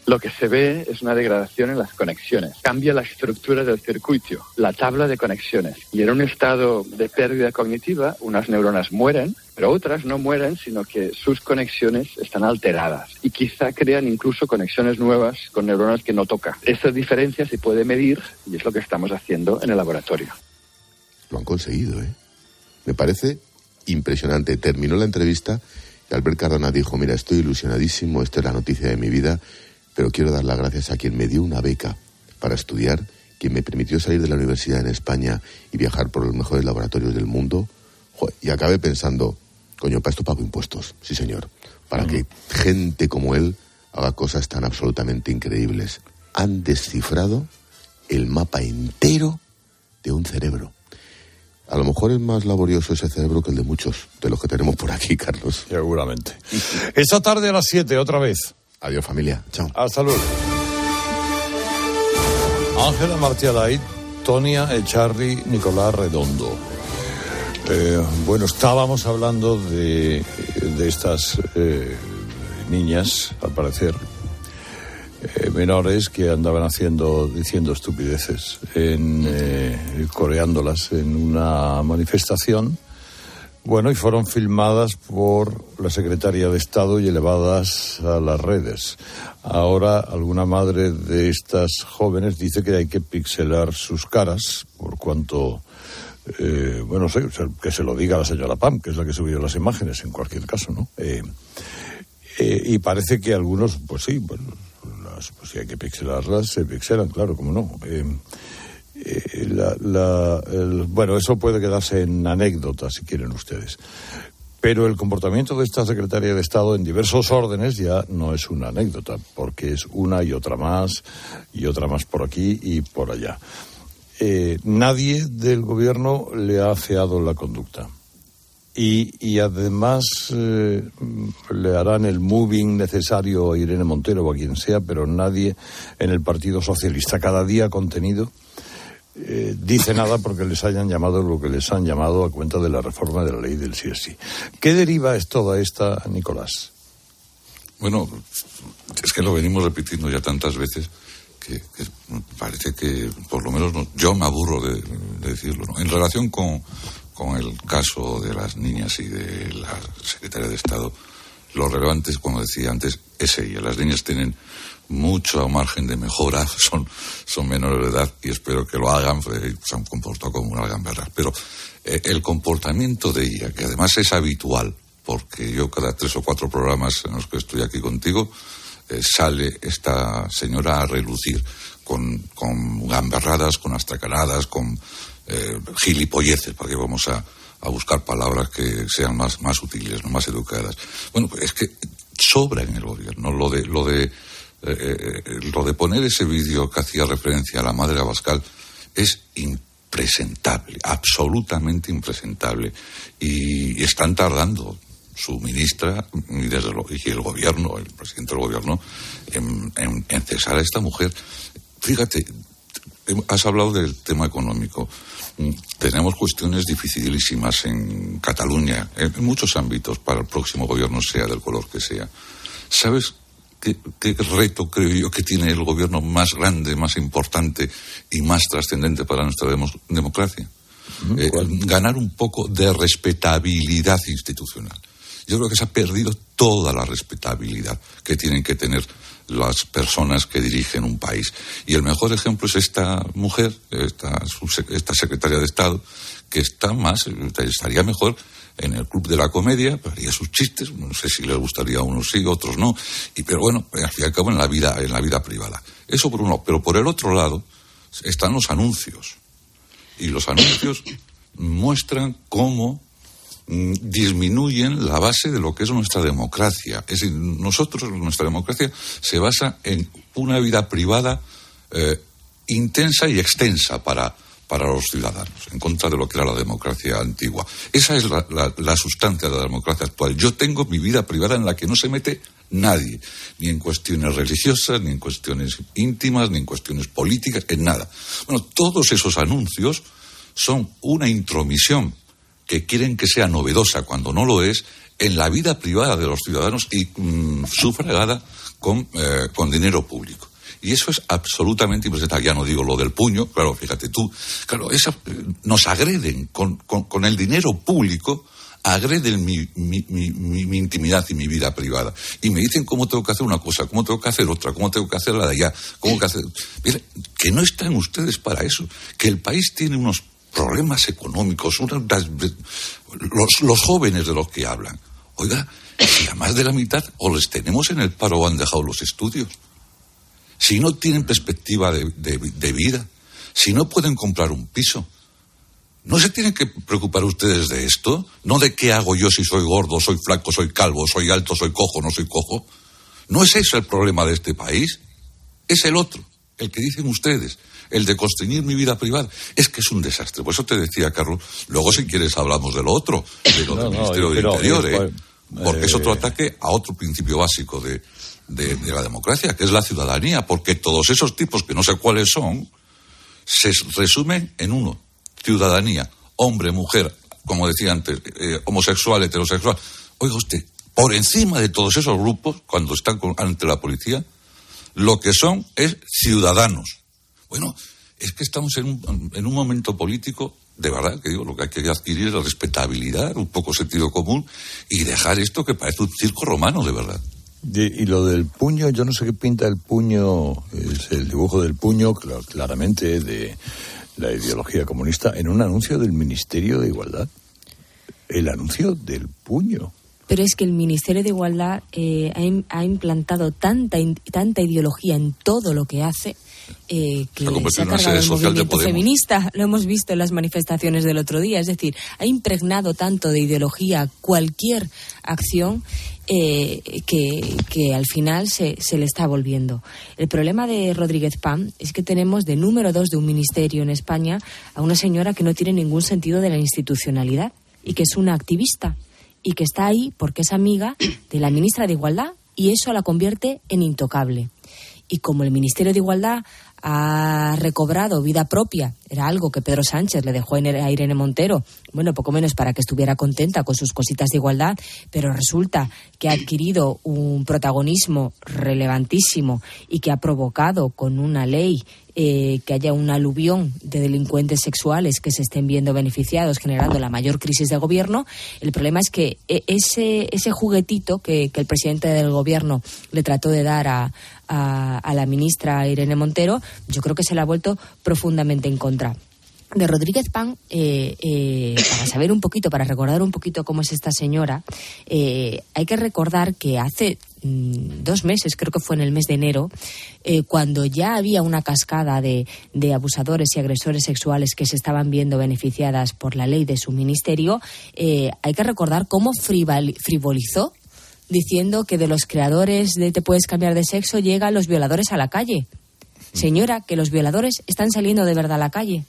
Lo que se ve es una degradación en las conexiones. Cambia la estructura del circuito, la tabla de conexiones. Y en un estado de pérdida cognitiva, unas neuronas mueren, pero otras no mueren, sino que sus conexiones están alteradas. Y quizá crean incluso conexiones nuevas con neuronas que no toca. Esa diferencia se puede medir y es lo que estamos haciendo en el laboratorio. Lo han conseguido, ¿eh? Me parece impresionante. Terminó la entrevista y Albert Cardona dijo, mira, estoy ilusionadísimo, esta es la noticia de mi vida pero quiero dar las gracias a quien me dio una beca para estudiar, quien me permitió salir de la universidad en España y viajar por los mejores laboratorios del mundo. y acabé pensando, coño, para esto pago impuestos, sí señor, para que gente como él haga cosas tan absolutamente increíbles. Han descifrado el mapa entero de un cerebro. A lo mejor es más laborioso ese cerebro que el de muchos de los que tenemos por aquí, Carlos. Seguramente. Esta tarde a las 7, otra vez. Adiós familia. Chao. Hasta luego. Ángela Martialay, Tonia Echarri, Nicolás Redondo. Eh, bueno, estábamos hablando de, de estas eh, niñas, al parecer, eh, menores que andaban haciendo, diciendo estupideces, en, coreándolas en una manifestación bueno, y fueron filmadas por la Secretaría de Estado y elevadas a las redes. Ahora alguna madre de estas jóvenes dice que hay que pixelar sus caras, por cuanto, eh, bueno, sé, que se lo diga la señora Pam, que es la que subió las imágenes en cualquier caso, ¿no? Eh, eh, y parece que algunos, pues sí, bueno, pues si hay que pixelarlas, se pixelan, claro, como no. Eh, la, bueno, eso puede quedarse en anécdota, si quieren ustedes. Pero el comportamiento de esta Secretaría de Estado en diversos órdenes ya no es una anécdota, porque es una y otra más, y otra más por aquí y por allá. Eh, nadie del gobierno le ha afeado la conducta. Y, además eh, le harán el moving necesario a Irene Montero o a quien sea, pero nadie en el Partido Socialista. Cada día contenido eh, dice nada porque les hayan llamado lo que les han llamado a cuenta de la reforma de la ley del sí ¿Qué deriva es toda esta, Nicolás? Bueno, es que lo venimos repitiendo ya tantas veces que, parece que, por lo menos, yo me aburro de, decirlo. En relación con, con el caso de las niñas y de la secretaria de Estado, lo relevante, como decía antes, es ella. Las niñas tienen mucho margen de mejora, son, son menores de edad y espero que lo hagan, se han comportado como una verdad. Pero eh, el comportamiento de ella, que además es habitual, porque yo cada tres o cuatro programas en los que estoy aquí contigo, eh, sale esta señora a relucir con, con gamberradas, con astracanadas, con eh, gilipolleces, para que vamos a, a buscar palabras que sean más, más útiles, más educadas. Bueno, pues es que sobra en el gobierno lo de, lo de eh, eh, lo de poner ese vídeo que hacía referencia a la madre Abascal es impresentable, absolutamente impresentable. Y, están tardando su ministra y, desde y el gobierno, el presidente del gobierno, en, en, cesar a esta mujer. Fíjate, has hablado del tema económico. Mm, tenemos cuestiones dificilísimas en Cataluña, en muchos ámbitos, para el próximo gobierno, sea del color que sea. ¿Sabes ¿Qué, reto creo yo que tiene el gobierno más grande, más importante y más trascendente para nuestra democracia? Eh, ganar un poco de respetabilidad institucional. yo creo que se ha perdido toda la respetabilidad que tienen que tener las personas que dirigen un país. Y el mejor ejemplo es esta mujer, esta, esta secretaria de Estado, que está más, estaría mejor en el club de la comedia, haría sus chistes, no sé si les gustaría a unos sí, otros no, y, pero bueno, al fin y al cabo en la vida, en la vida privada. Eso por uno, pero por el otro lado están los anuncios. Y los anuncios muestran cómo disminuyen la base de lo que es nuestra democracia. Es decir, nosotros, nuestra democracia se basa en una vida privada eh, intensa y extensa para, para los ciudadanos, en contra de lo que era la democracia antigua. Esa es la, la, sustancia de la democracia actual. Yo tengo mi vida privada en la que no se mete nadie, ni en cuestiones religiosas, ni en cuestiones íntimas, ni en cuestiones políticas, en nada. Bueno, todos esos anuncios son una intromisión que quieren que sea novedosa cuando no lo es en la vida privada de los ciudadanos y mm, sufragada con, eh, con dinero público. Y eso es absolutamente impresentable. Ya no digo lo del puño, claro, fíjate tú. Claro, esa, eh, nos agreden con, con, el dinero público, agreden mi, mi, mi, mi, intimidad y mi vida privada. Y me dicen cómo tengo que hacer una cosa, cómo tengo que hacer otra, cómo tengo que hacer la de allá, cómo que hacer. Mire, que no están ustedes para eso, que el país tiene unos problemas económicos, los, los jóvenes de los que hablan. Oiga, si a más de la mitad o les tenemos en el paro o han dejado los estudios si no tienen perspectiva de, vida, si no pueden comprar un piso, ¿no se tienen que preocupar ustedes de esto? ¿No de qué hago yo si soy gordo, soy flaco, soy calvo, soy alto, soy cojo, no soy cojo? ¿No es ese el problema de este país? Es el otro, el que dicen ustedes, el de constreñir mi vida privada. Es que es un desastre. Por eso te decía, Carlos, luego si quieres hablamos de lo otro, de lo del Ministerio de Interior, ¿eh? porque es otro eh, ataque a otro principio básico de, de, la democracia, que es la ciudadanía, porque todos esos tipos, que no sé cuáles son, se resumen en uno, ciudadanía, hombre, mujer, como decía antes, eh, homosexual, heterosexual. Oiga usted, por encima de todos esos grupos, cuando están ante la policía, lo que son es ciudadanos. Bueno, es que estamos en un, en un momento político de verdad que digo, lo que hay que adquirir es la respetabilidad, un poco sentido común y dejar esto que parece un circo romano, de verdad y lo del puño, yo no sé qué pinta el puño, es el dibujo del puño, claramente de la ideología comunista, en un anuncio del Ministerio de Igualdad. El anuncio del puño. Pero es que el Ministerio de Igualdad eh, ha, implantado tanta, tanta ideología en todo lo que hace eh, que se ha cargado el movimiento feminista. Lo hemos visto en las manifestaciones del otro día. Es decir, ha impregnado tanto de ideología cualquier acción eh, que, al final se, se, le está volviendo. El problema de Rodríguez Pam es que tenemos de número dos de un ministerio en España a una señora que no tiene ningún sentido de la institucionalidad y que es una activista y que está ahí porque es amiga de la ministra de Igualdad y eso la convierte en intocable. Y como el Ministerio de Igualdad ha recobrado vida propia. Era algo que Pedro Sánchez le dejó a Irene Montero, bueno, poco menos para que estuviera contenta con sus cositas de igualdad, pero resulta que ha adquirido un protagonismo relevantísimo y que ha provocado con una ley eh, que haya un aluvión de delincuentes sexuales que se estén viendo beneficiados, generando la mayor crisis de gobierno. El problema es que e, ese, ese juguetito que, el presidente del gobierno le trató de dar a, a, la ministra Irene Montero, yo creo que se le ha vuelto profundamente en contra. De Rodríguez Pan, eh, eh, para saber un poquito, para recordar un poquito cómo es esta señora, eh, hay que recordar que hace mm, dos meses, creo que fue en el mes de enero, cuando ya había una cascada de, de, abusadores y agresores sexuales que se estaban viendo beneficiadas por la ley de su ministerio, hay que recordar cómo frivolizó diciendo que de los creadores de Te puedes cambiar de sexo llegan los violadores a la calle. Señora, que los violadores están saliendo de verdad a la calle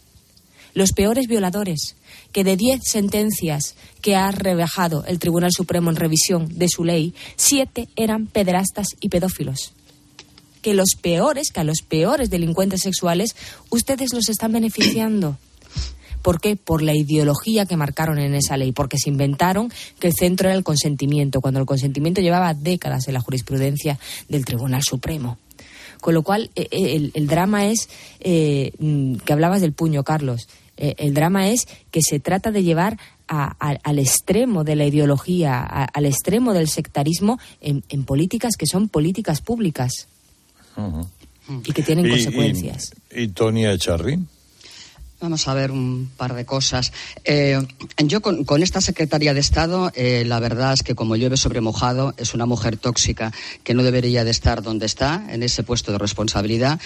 los peores violadores, que de diez sentencias que ha rebajado el Tribunal Supremo en revisión de su ley, siete eran pederastas y pedófilos. Que los peores, que a los peores delincuentes sexuales, ustedes los están beneficiando. ¿Por qué? Por la ideología que marcaron en esa ley, porque se inventaron que el centro era el consentimiento, cuando el consentimiento llevaba décadas en la jurisprudencia del Tribunal Supremo. Con lo cual, eh, eh, el, drama es eh, mm, que hablabas del puño, Carlos. Eh, el drama es que se trata de llevar al extremo de la ideología, al extremo del sectarismo en, políticas que son políticas públicas y que tienen consecuencias. ¿Y, y Tony Echarri? Vamos a ver un par de cosas. Eh, yo con, esta secretaria de Estado, eh, la verdad es que como llueve sobre mojado, es una mujer tóxica que no debería de estar donde está, en ese puesto de responsabilidad.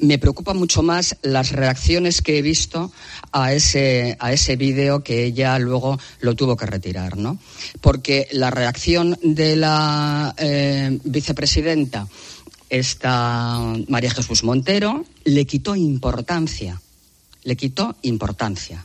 Me preocupa mucho más las reacciones que he visto a ese, a ese vídeo que ella luego lo tuvo que retirar, ¿no? Porque la reacción de la eh, vicepresidenta, esta María Jesús Montero, le quitó importancia le quitó importancia.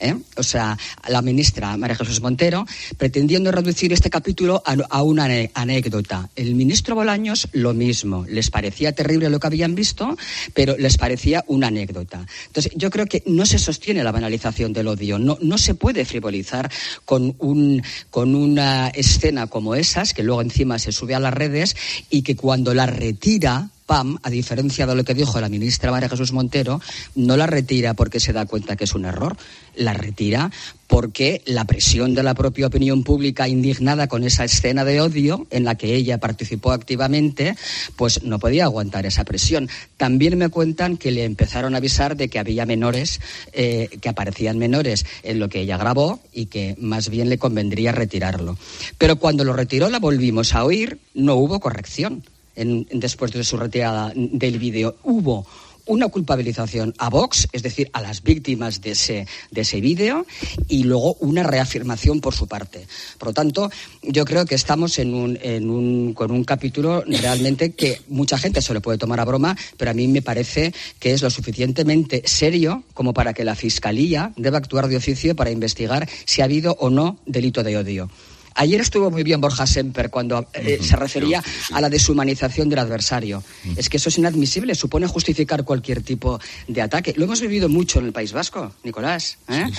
¿eh? o sea, la ministra María Jesús Montero, pretendiendo reducir este capítulo a, una anécdota. El ministro Bolaños, lo mismo. Les parecía terrible lo que habían visto, pero les parecía una anécdota. Entonces, yo creo que no se sostiene la banalización del odio. No, no se puede frivolizar con, un, con una escena como esas, que luego encima se sube a las redes y que cuando la retira PAM, a diferencia de lo que dijo la ministra María Jesús Montero, no la retira porque se da cuenta que es un error, la retira porque la presión de la propia opinión pública indignada con esa escena de odio en la que ella participó activamente, pues no podía aguantar esa presión. También me cuentan que le empezaron a avisar de que había menores, eh, que aparecían menores en lo que ella grabó y que más bien le convendría retirarlo. Pero cuando lo retiró la volvimos a oír, no hubo corrección después de su retirada del vídeo, hubo una culpabilización a Vox, es decir, a las víctimas de ese, de ese vídeo, y luego una reafirmación por su parte. Por lo tanto, yo creo que estamos en un, en un, con un capítulo realmente que mucha gente se lo puede tomar a broma, pero a mí me parece que es lo suficientemente serio como para que la Fiscalía deba actuar de oficio para investigar si ha habido o no delito de odio. Ayer estuvo muy bien Borja Semper cuando eh, se refería a la deshumanización del adversario. Es que eso es inadmisible, supone justificar cualquier tipo de ataque. Lo hemos vivido mucho en el País Vasco, Nicolás. ¿eh?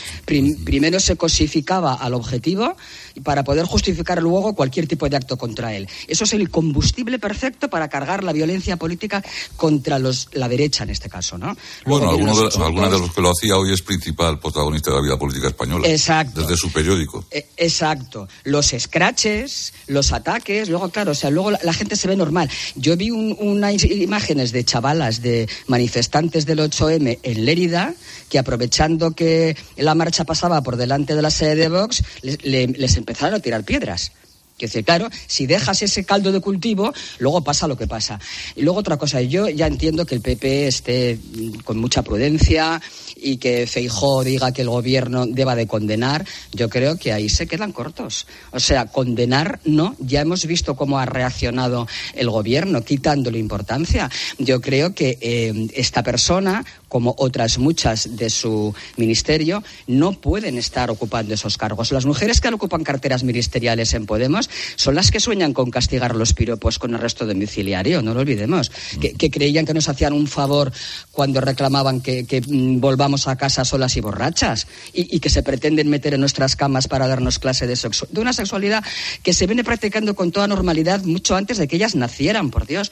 primero se cosificaba al objetivo para poder justificar luego cualquier tipo de acto contra él. Eso es el combustible perfecto para cargar la violencia política contra los, la derecha en este caso, ¿no? bueno, alguno de, de los que lo hacía hoy es principal protagonista de la vida política española. Exacto. Desde su periódico. E, exacto. Los scratches, los ataques, luego, claro, o sea, luego la, gente se ve normal. Yo vi unas imágenes de chavalas, de manifestantes del 8M en Lérida, que aprovechando que la marcha pasaba por delante de la sede de Vox, les empezaron a tirar piedras. Que decir, claro, si dejas ese caldo de cultivo, luego pasa lo que pasa. Y luego otra cosa, yo ya entiendo que el PP esté con mucha prudencia y que Feijó diga que el gobierno deba de condenar. Yo creo que ahí se quedan cortos. O sea, condenar no. Ya hemos visto cómo ha reaccionado el gobierno, quitándole importancia. Yo creo que eh, esta persona, como otras muchas de su ministerio, no pueden estar ocupando esos cargos. Las mujeres que ocupan carteras ministeriales en Podemos son las que sueñan con castigar los piropos con arresto domiciliario, no lo olvidemos. Que, creían que nos hacían un favor cuando reclamaban que, mm, volvamos a casa solas y borrachas y, que se pretenden meter en nuestras camas para darnos clase de, de una sexualidad que se viene practicando con toda normalidad mucho antes de que ellas nacieran, por Dios.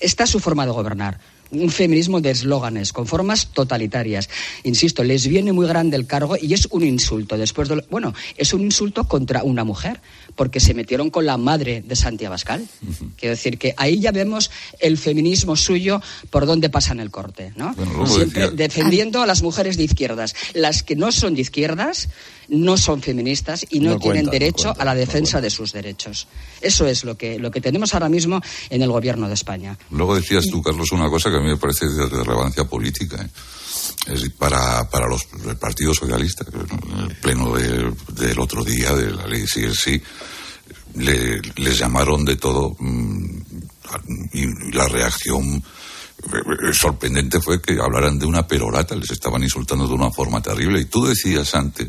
Esta es su forma de gobernar un feminismo de eslóganes, con formas totalitarias. Insisto, les viene muy grande el cargo y es un insulto. Después de bueno, es un insulto contra una mujer, porque se metieron con la madre de Santiago Abascal. Quiero decir que ahí ya vemos el feminismo suyo por dónde pasan el corte, ¿no? Siempre defendiendo a las mujeres de izquierdas. Las que no son de izquierdas no son feministas y no, tienen derecho a la defensa de sus derechos. Eso es lo que, lo que tenemos ahora mismo en el gobierno de España. Luego decías tú, Carlos, una cosa que a mí me parece de relevancia política. ¿eh? Es para, para los el Partido Socialista, el pleno del otro día de la ley sí sí, le, les llamaron de todo mm, y la reacción eh, sorprendente fue que hablaran de una perorata, les estaban insultando de una forma terrible. Y tú decías antes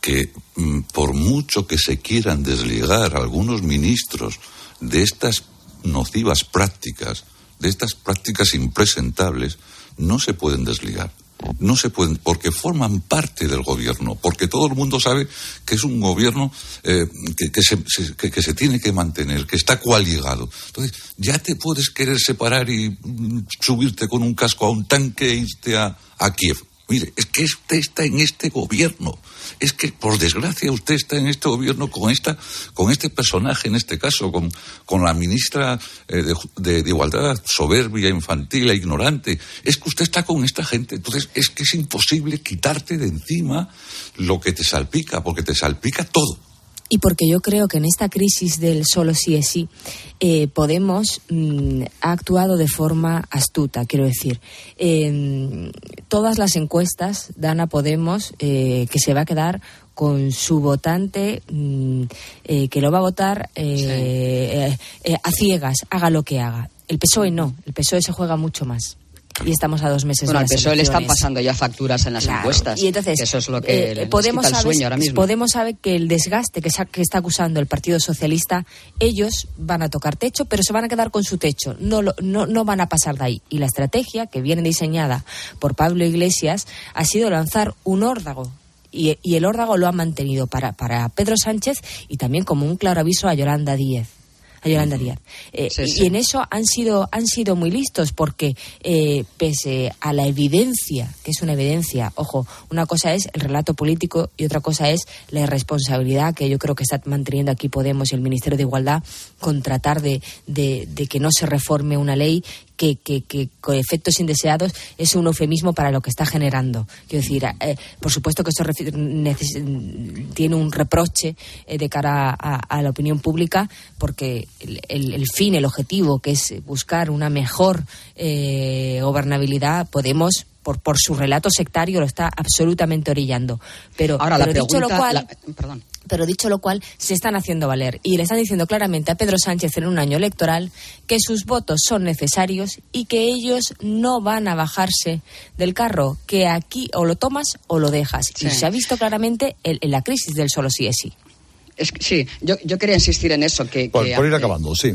que mm, por mucho que se quieran desligar algunos ministros de estas nocivas prácticas, de estas prácticas impresentables, no se pueden desligar. No se pueden, porque forman parte del gobierno, porque todo el mundo sabe que es un gobierno eh, que, se, tiene que mantener, que está coaligado. Entonces, ya te puedes querer separar y mm, subirte con un casco a un tanque e irte a Kiev Mire, es que usted está en este gobierno. Es que, por desgracia, usted está en este gobierno con esta, con este personaje, en este caso, con, con la ministra eh, de, Igualdad soberbia, infantil e ignorante. Es que usted está con esta gente. Entonces, es que es imposible quitarte de encima lo que te salpica, porque te salpica todo y porque yo creo que en esta crisis del solo sí es sí, eh, Podemos mm, ha actuado de forma astuta, quiero decir. Em, todas las encuestas dan a Podemos eh, que se va a quedar con su votante mm, eh, que lo va a votar a ciegas, haga lo que haga. El PSOE no, el PSOE se juega mucho más y estamos a dos meses bueno, de las al PSOE le están pasando ya facturas en las encuestas. Y entonces, eso es lo que eh, Podemos el sueño ahora mismo. Podemos saber que el desgaste que, está acusando el Partido Socialista, ellos van a tocar techo, pero se van a quedar con su techo. No, no, no van a pasar de ahí. Y la estrategia que viene diseñada por Pablo Iglesias ha sido lanzar un órdago y, y, el órdago lo ha mantenido para, para Pedro Sánchez y también como un claro aviso a Yolanda Díez a Yolanda Díaz. Eh, y en eso han sido, han sido muy listos porque eh, pese a la evidencia, que es una evidencia, ojo, una cosa es el relato político y otra cosa es la irresponsabilidad que yo creo que está manteniendo aquí Podemos y el Ministerio de Igualdad con tratar de, de, de que no se reforme una ley que, que, con efectos indeseados es un eufemismo para lo que está generando. Quiero decir, eh, por supuesto que esto tiene un reproche eh, de cara a, la opinión pública porque el, fin, el objetivo, que es buscar una mejor eh, gobernabilidad, Podemos por, por su relato sectario lo está absolutamente orillando. Pero, Ahora, la dicho lo cual, perdón. Pero dicho lo cual, se están haciendo valer. Y le están diciendo claramente a Pedro Sánchez en un año electoral que sus votos son necesarios y que ellos no van a bajarse del carro, que aquí o lo tomas o lo dejas. Y se ha visto claramente en, la crisis del solo sí es sí sí, yo, yo, quería insistir en eso. Que, por, ir acabando, sí.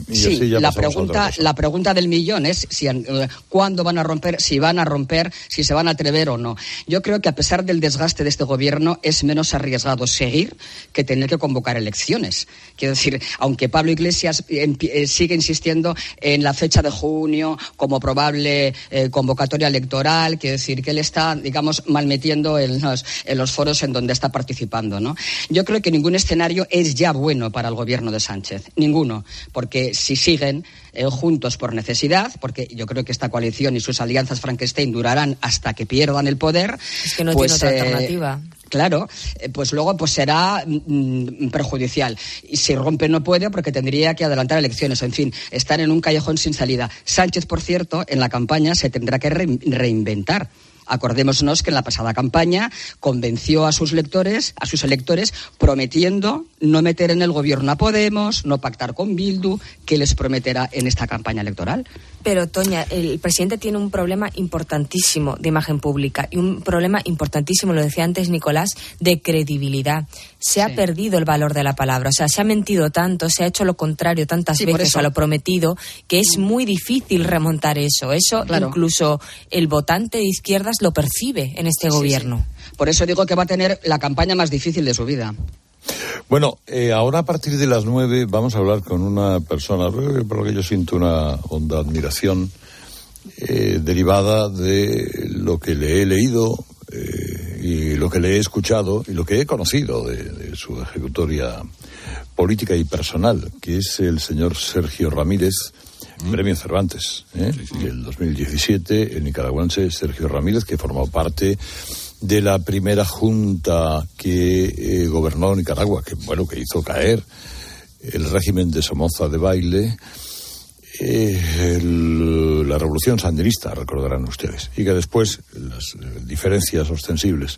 la, pregunta, la pregunta del millón es si, eh, cuándo van a romper, si van a romper, si se van a atrever o no. Yo creo que a pesar del desgaste de este gobierno es menos arriesgado seguir que tener que convocar elecciones. Quiero decir, aunque Pablo Iglesias eh, sigue insistiendo en la fecha de junio como probable eh, convocatoria electoral, quiero decir que él está, digamos, malmetiendo en los, en los foros en donde está participando. ¿no? Yo creo que ningún escenario es ya bueno para el gobierno de Sánchez. Ninguno. Porque si siguen eh, juntos por necesidad, porque yo creo que esta coalición y sus alianzas Frankenstein durarán hasta que pierdan el poder. Es que no tiene pues, otra eh, alternativa. Claro, eh, pues luego pues será mm, perjudicial. Y si rompe no puede porque tendría que adelantar elecciones. En fin, están en un callejón sin salida. Sánchez, por cierto, en la campaña se tendrá que reinventar Acordémonos que en la pasada campaña convenció a sus lectores, a sus electores, prometiendo no meter en el gobierno a Podemos, no pactar con Bildu, que les prometerá en esta campaña electoral. Pero, Toña, el presidente tiene un problema importantísimo de imagen pública y un problema importantísimo, lo decía antes Nicolás, de credibilidad. Se ha perdido el valor de la palabra. O sea, se ha mentido tanto, se ha hecho lo contrario tantas veces a lo prometido, que es muy difícil remontar eso. Eso incluso el votante de lo percibe en este gobierno. Por eso digo que va a tener la campaña más difícil de su vida. Bueno, eh, ahora a partir de las nueve vamos a hablar con una persona por la que yo siento una honda admiración eh, derivada de lo que le he leído eh, y lo que le he escuchado y lo que he conocido de, su ejecutoria política y personal, que es el señor Sergio Ramírez, mm. Premio Cervantes, y el 2017 el nicaragüense Sergio Ramírez, que formó parte de la primera junta que eh, gobernó Nicaragua, que bueno, que hizo caer el régimen de Somoza de baile, eh, la revolución sandinista, recordarán ustedes, y que después las eh, diferencias ostensibles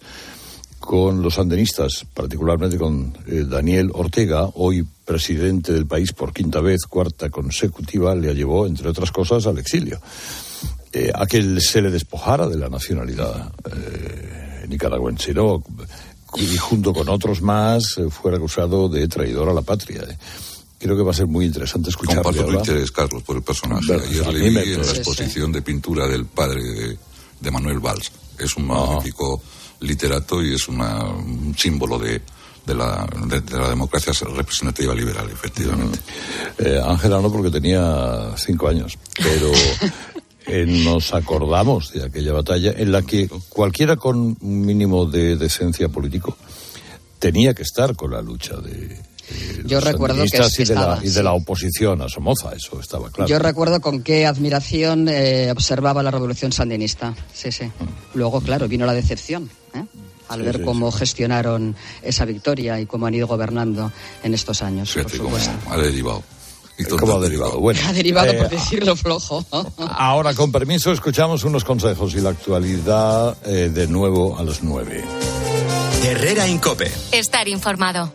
con los sandinistas, particularmente con Daniel Ortega, hoy presidente del país por quinta vez, cuarta consecutiva, le llevó, entre otras cosas, al exilio. a que se le despojara de la nacionalidad nicaragüense, ¿no? Y junto con otros más eh, fuera acusado de traidor a la patria. ¿eh? Creo que va a ser muy interesante escucharlo. Comparto tu interés, Carlos, por el personaje. Ayer leí en la exposición de pintura del padre de, Manuel Valls. Es un magnífico literato y es un símbolo de, de la, de, la, democracia representativa liberal, efectivamente. Mm. Eh, Ángela no, porque tenía cinco años, pero eh, nos acordamos de aquella batalla en la que cualquiera con un mínimo de decencia político tenía que estar con la lucha de, yo recuerdo que, y, de la, y de la oposición a Somoza, eso estaba claro. Yo recuerdo con qué admiración eh, observaba la revolución sandinista. Sí, sí. Mm. Luego, claro, vino la decepción. ¿Eh? al ver cómo gestionaron esa victoria y cómo han ido gobernando en estos años. por supuesto. ha derivado. ¿Cómo ha derivado? Bueno, ha derivado por eh, decirlo flojo. Ahora, con permiso, escuchamos unos consejos y la actualidad de nuevo a las nueve. Herrera Incope. Estar informado.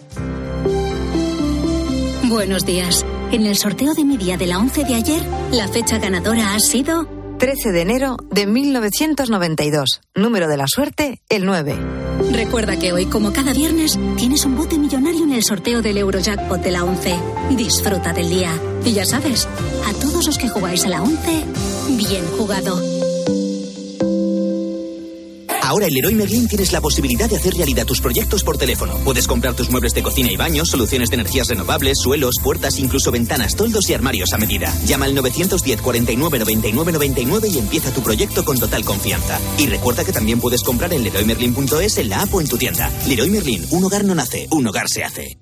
Buenos días. En el sorteo de mi día de la 11 de ayer, la fecha ganadora ha sido 13 de enero de 1992. Número de la suerte, el 9. Recuerda que hoy, como cada viernes, tienes un bote millonario en el sorteo del Eurojackpot de la 11. Disfruta del día. Y ya sabes, a todos los que jugáis a la 11, bien jugado. Ahora en Leroy Merlin tienes la posibilidad de hacer realidad tus proyectos por teléfono. Puedes comprar tus muebles de cocina y baños, soluciones de energías renovables, suelos, puertas, incluso ventanas, toldos y armarios a medida. Llama al 910 49 99 99 y empieza tu proyecto con total confianza. Y recuerda que también puedes comprar en leroymerlin.es en la app o en tu tienda. Leroy Merlin, un hogar no nace, un hogar se hace.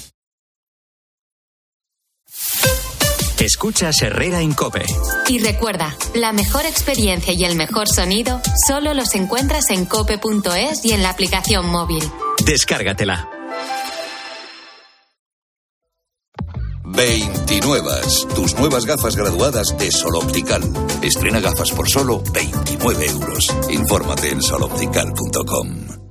Escuchas Herrera Incope. Y recuerda, la mejor experiencia y el mejor sonido solo los encuentras en cope.es y en la aplicación móvil. Descárgatela. 29. Tus nuevas gafas graduadas de Sol Optical. Estrena gafas por solo 29 euros. Infórmate en soloptical.com.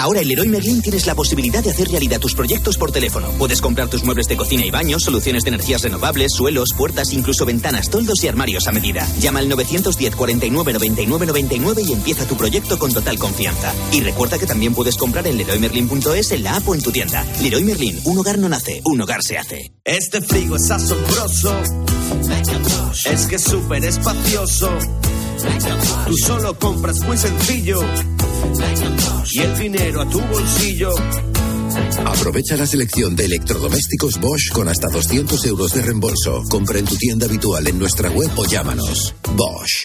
Ahora en Leroy Merlin tienes la posibilidad de hacer realidad tus proyectos por teléfono. Puedes comprar tus muebles de cocina y baños, soluciones de energías renovables, suelos, puertas, incluso ventanas, toldos y armarios a medida. Llama al 910 49 99 99 y empieza tu proyecto con total confianza. Y recuerda que también puedes comprar en leroymerlin.es en la app o en tu tienda. Leroy Merlin, un hogar no nace, un hogar se hace. Este frigo es asombroso. Es que es súper espacioso. Tú solo compras muy sencillo y el dinero a tu bolsillo. Aprovecha la selección de electrodomésticos Bosch con hasta 200 euros de reembolso. Compra en tu tienda habitual en nuestra web o llámanos. Bosch.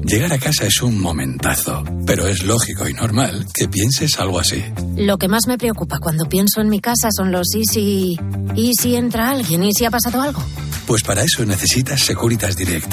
Llegar a casa es un momentazo, pero es lógico y normal que pienses algo así. Lo que más me preocupa cuando pienso en mi casa son los y si... ¿Y si entra alguien? ¿Y si ha pasado algo? Pues para eso necesitas Securitas Direct,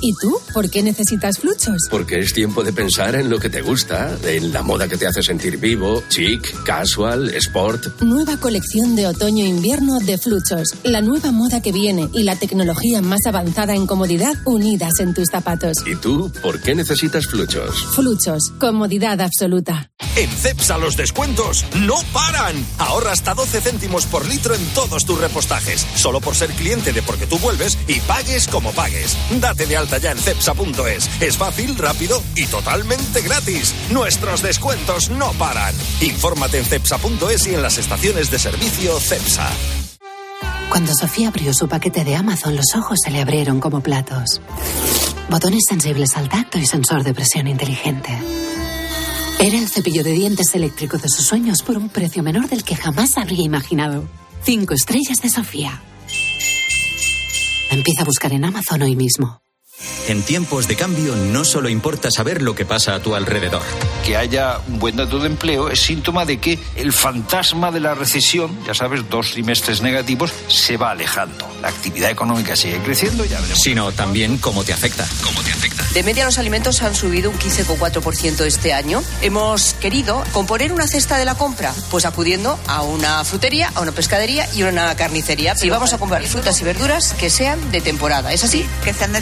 ¿Y tú? ¿Por qué necesitas fluchos? Porque es tiempo de pensar en lo que te gusta, en la moda que te hace sentir vivo, chic, casual, sport. Nueva colección de otoño-invierno de fluchos. La nueva moda que viene y la tecnología más avanzada en comodidad unidas en tus zapatos. ¿Y tú? ¿Por qué necesitas fluchos? Fluchos. Comodidad absoluta. En CEPSA los descuentos no paran. Ahorra hasta 12 céntimos por litro en todos tus repostajes. Solo por ser cliente de Porque tú vuelves y pagues como pagues. Date de alta ya en cepsa.es. Es fácil, rápido y totalmente gratis. Nuestros descuentos no paran. Infórmate en cepsa.es y en las estaciones de servicio Cepsa. Cuando Sofía abrió su paquete de Amazon, los ojos se le abrieron como platos. Botones sensibles al tacto y sensor de presión inteligente. Era el cepillo de dientes eléctrico de sus sueños por un precio menor del que jamás habría imaginado. Cinco estrellas de Sofía. Empieza a buscar en Amazon hoy mismo. En tiempos de cambio no solo importa saber lo que pasa a tu alrededor. Que haya un buen dato de empleo es síntoma de que el fantasma de la recesión, ya sabes, dos trimestres negativos, se va alejando. La actividad económica sigue creciendo, ya veremos. Sino también cómo te afecta. ¿Cómo te afecta? De media los alimentos han subido un 15,4% este año. Hemos querido componer una cesta de la compra, pues acudiendo a una frutería, a una pescadería y a una carnicería. Y vamos a comprar frutas y verduras que sean de temporada. ¿Es así? que sean de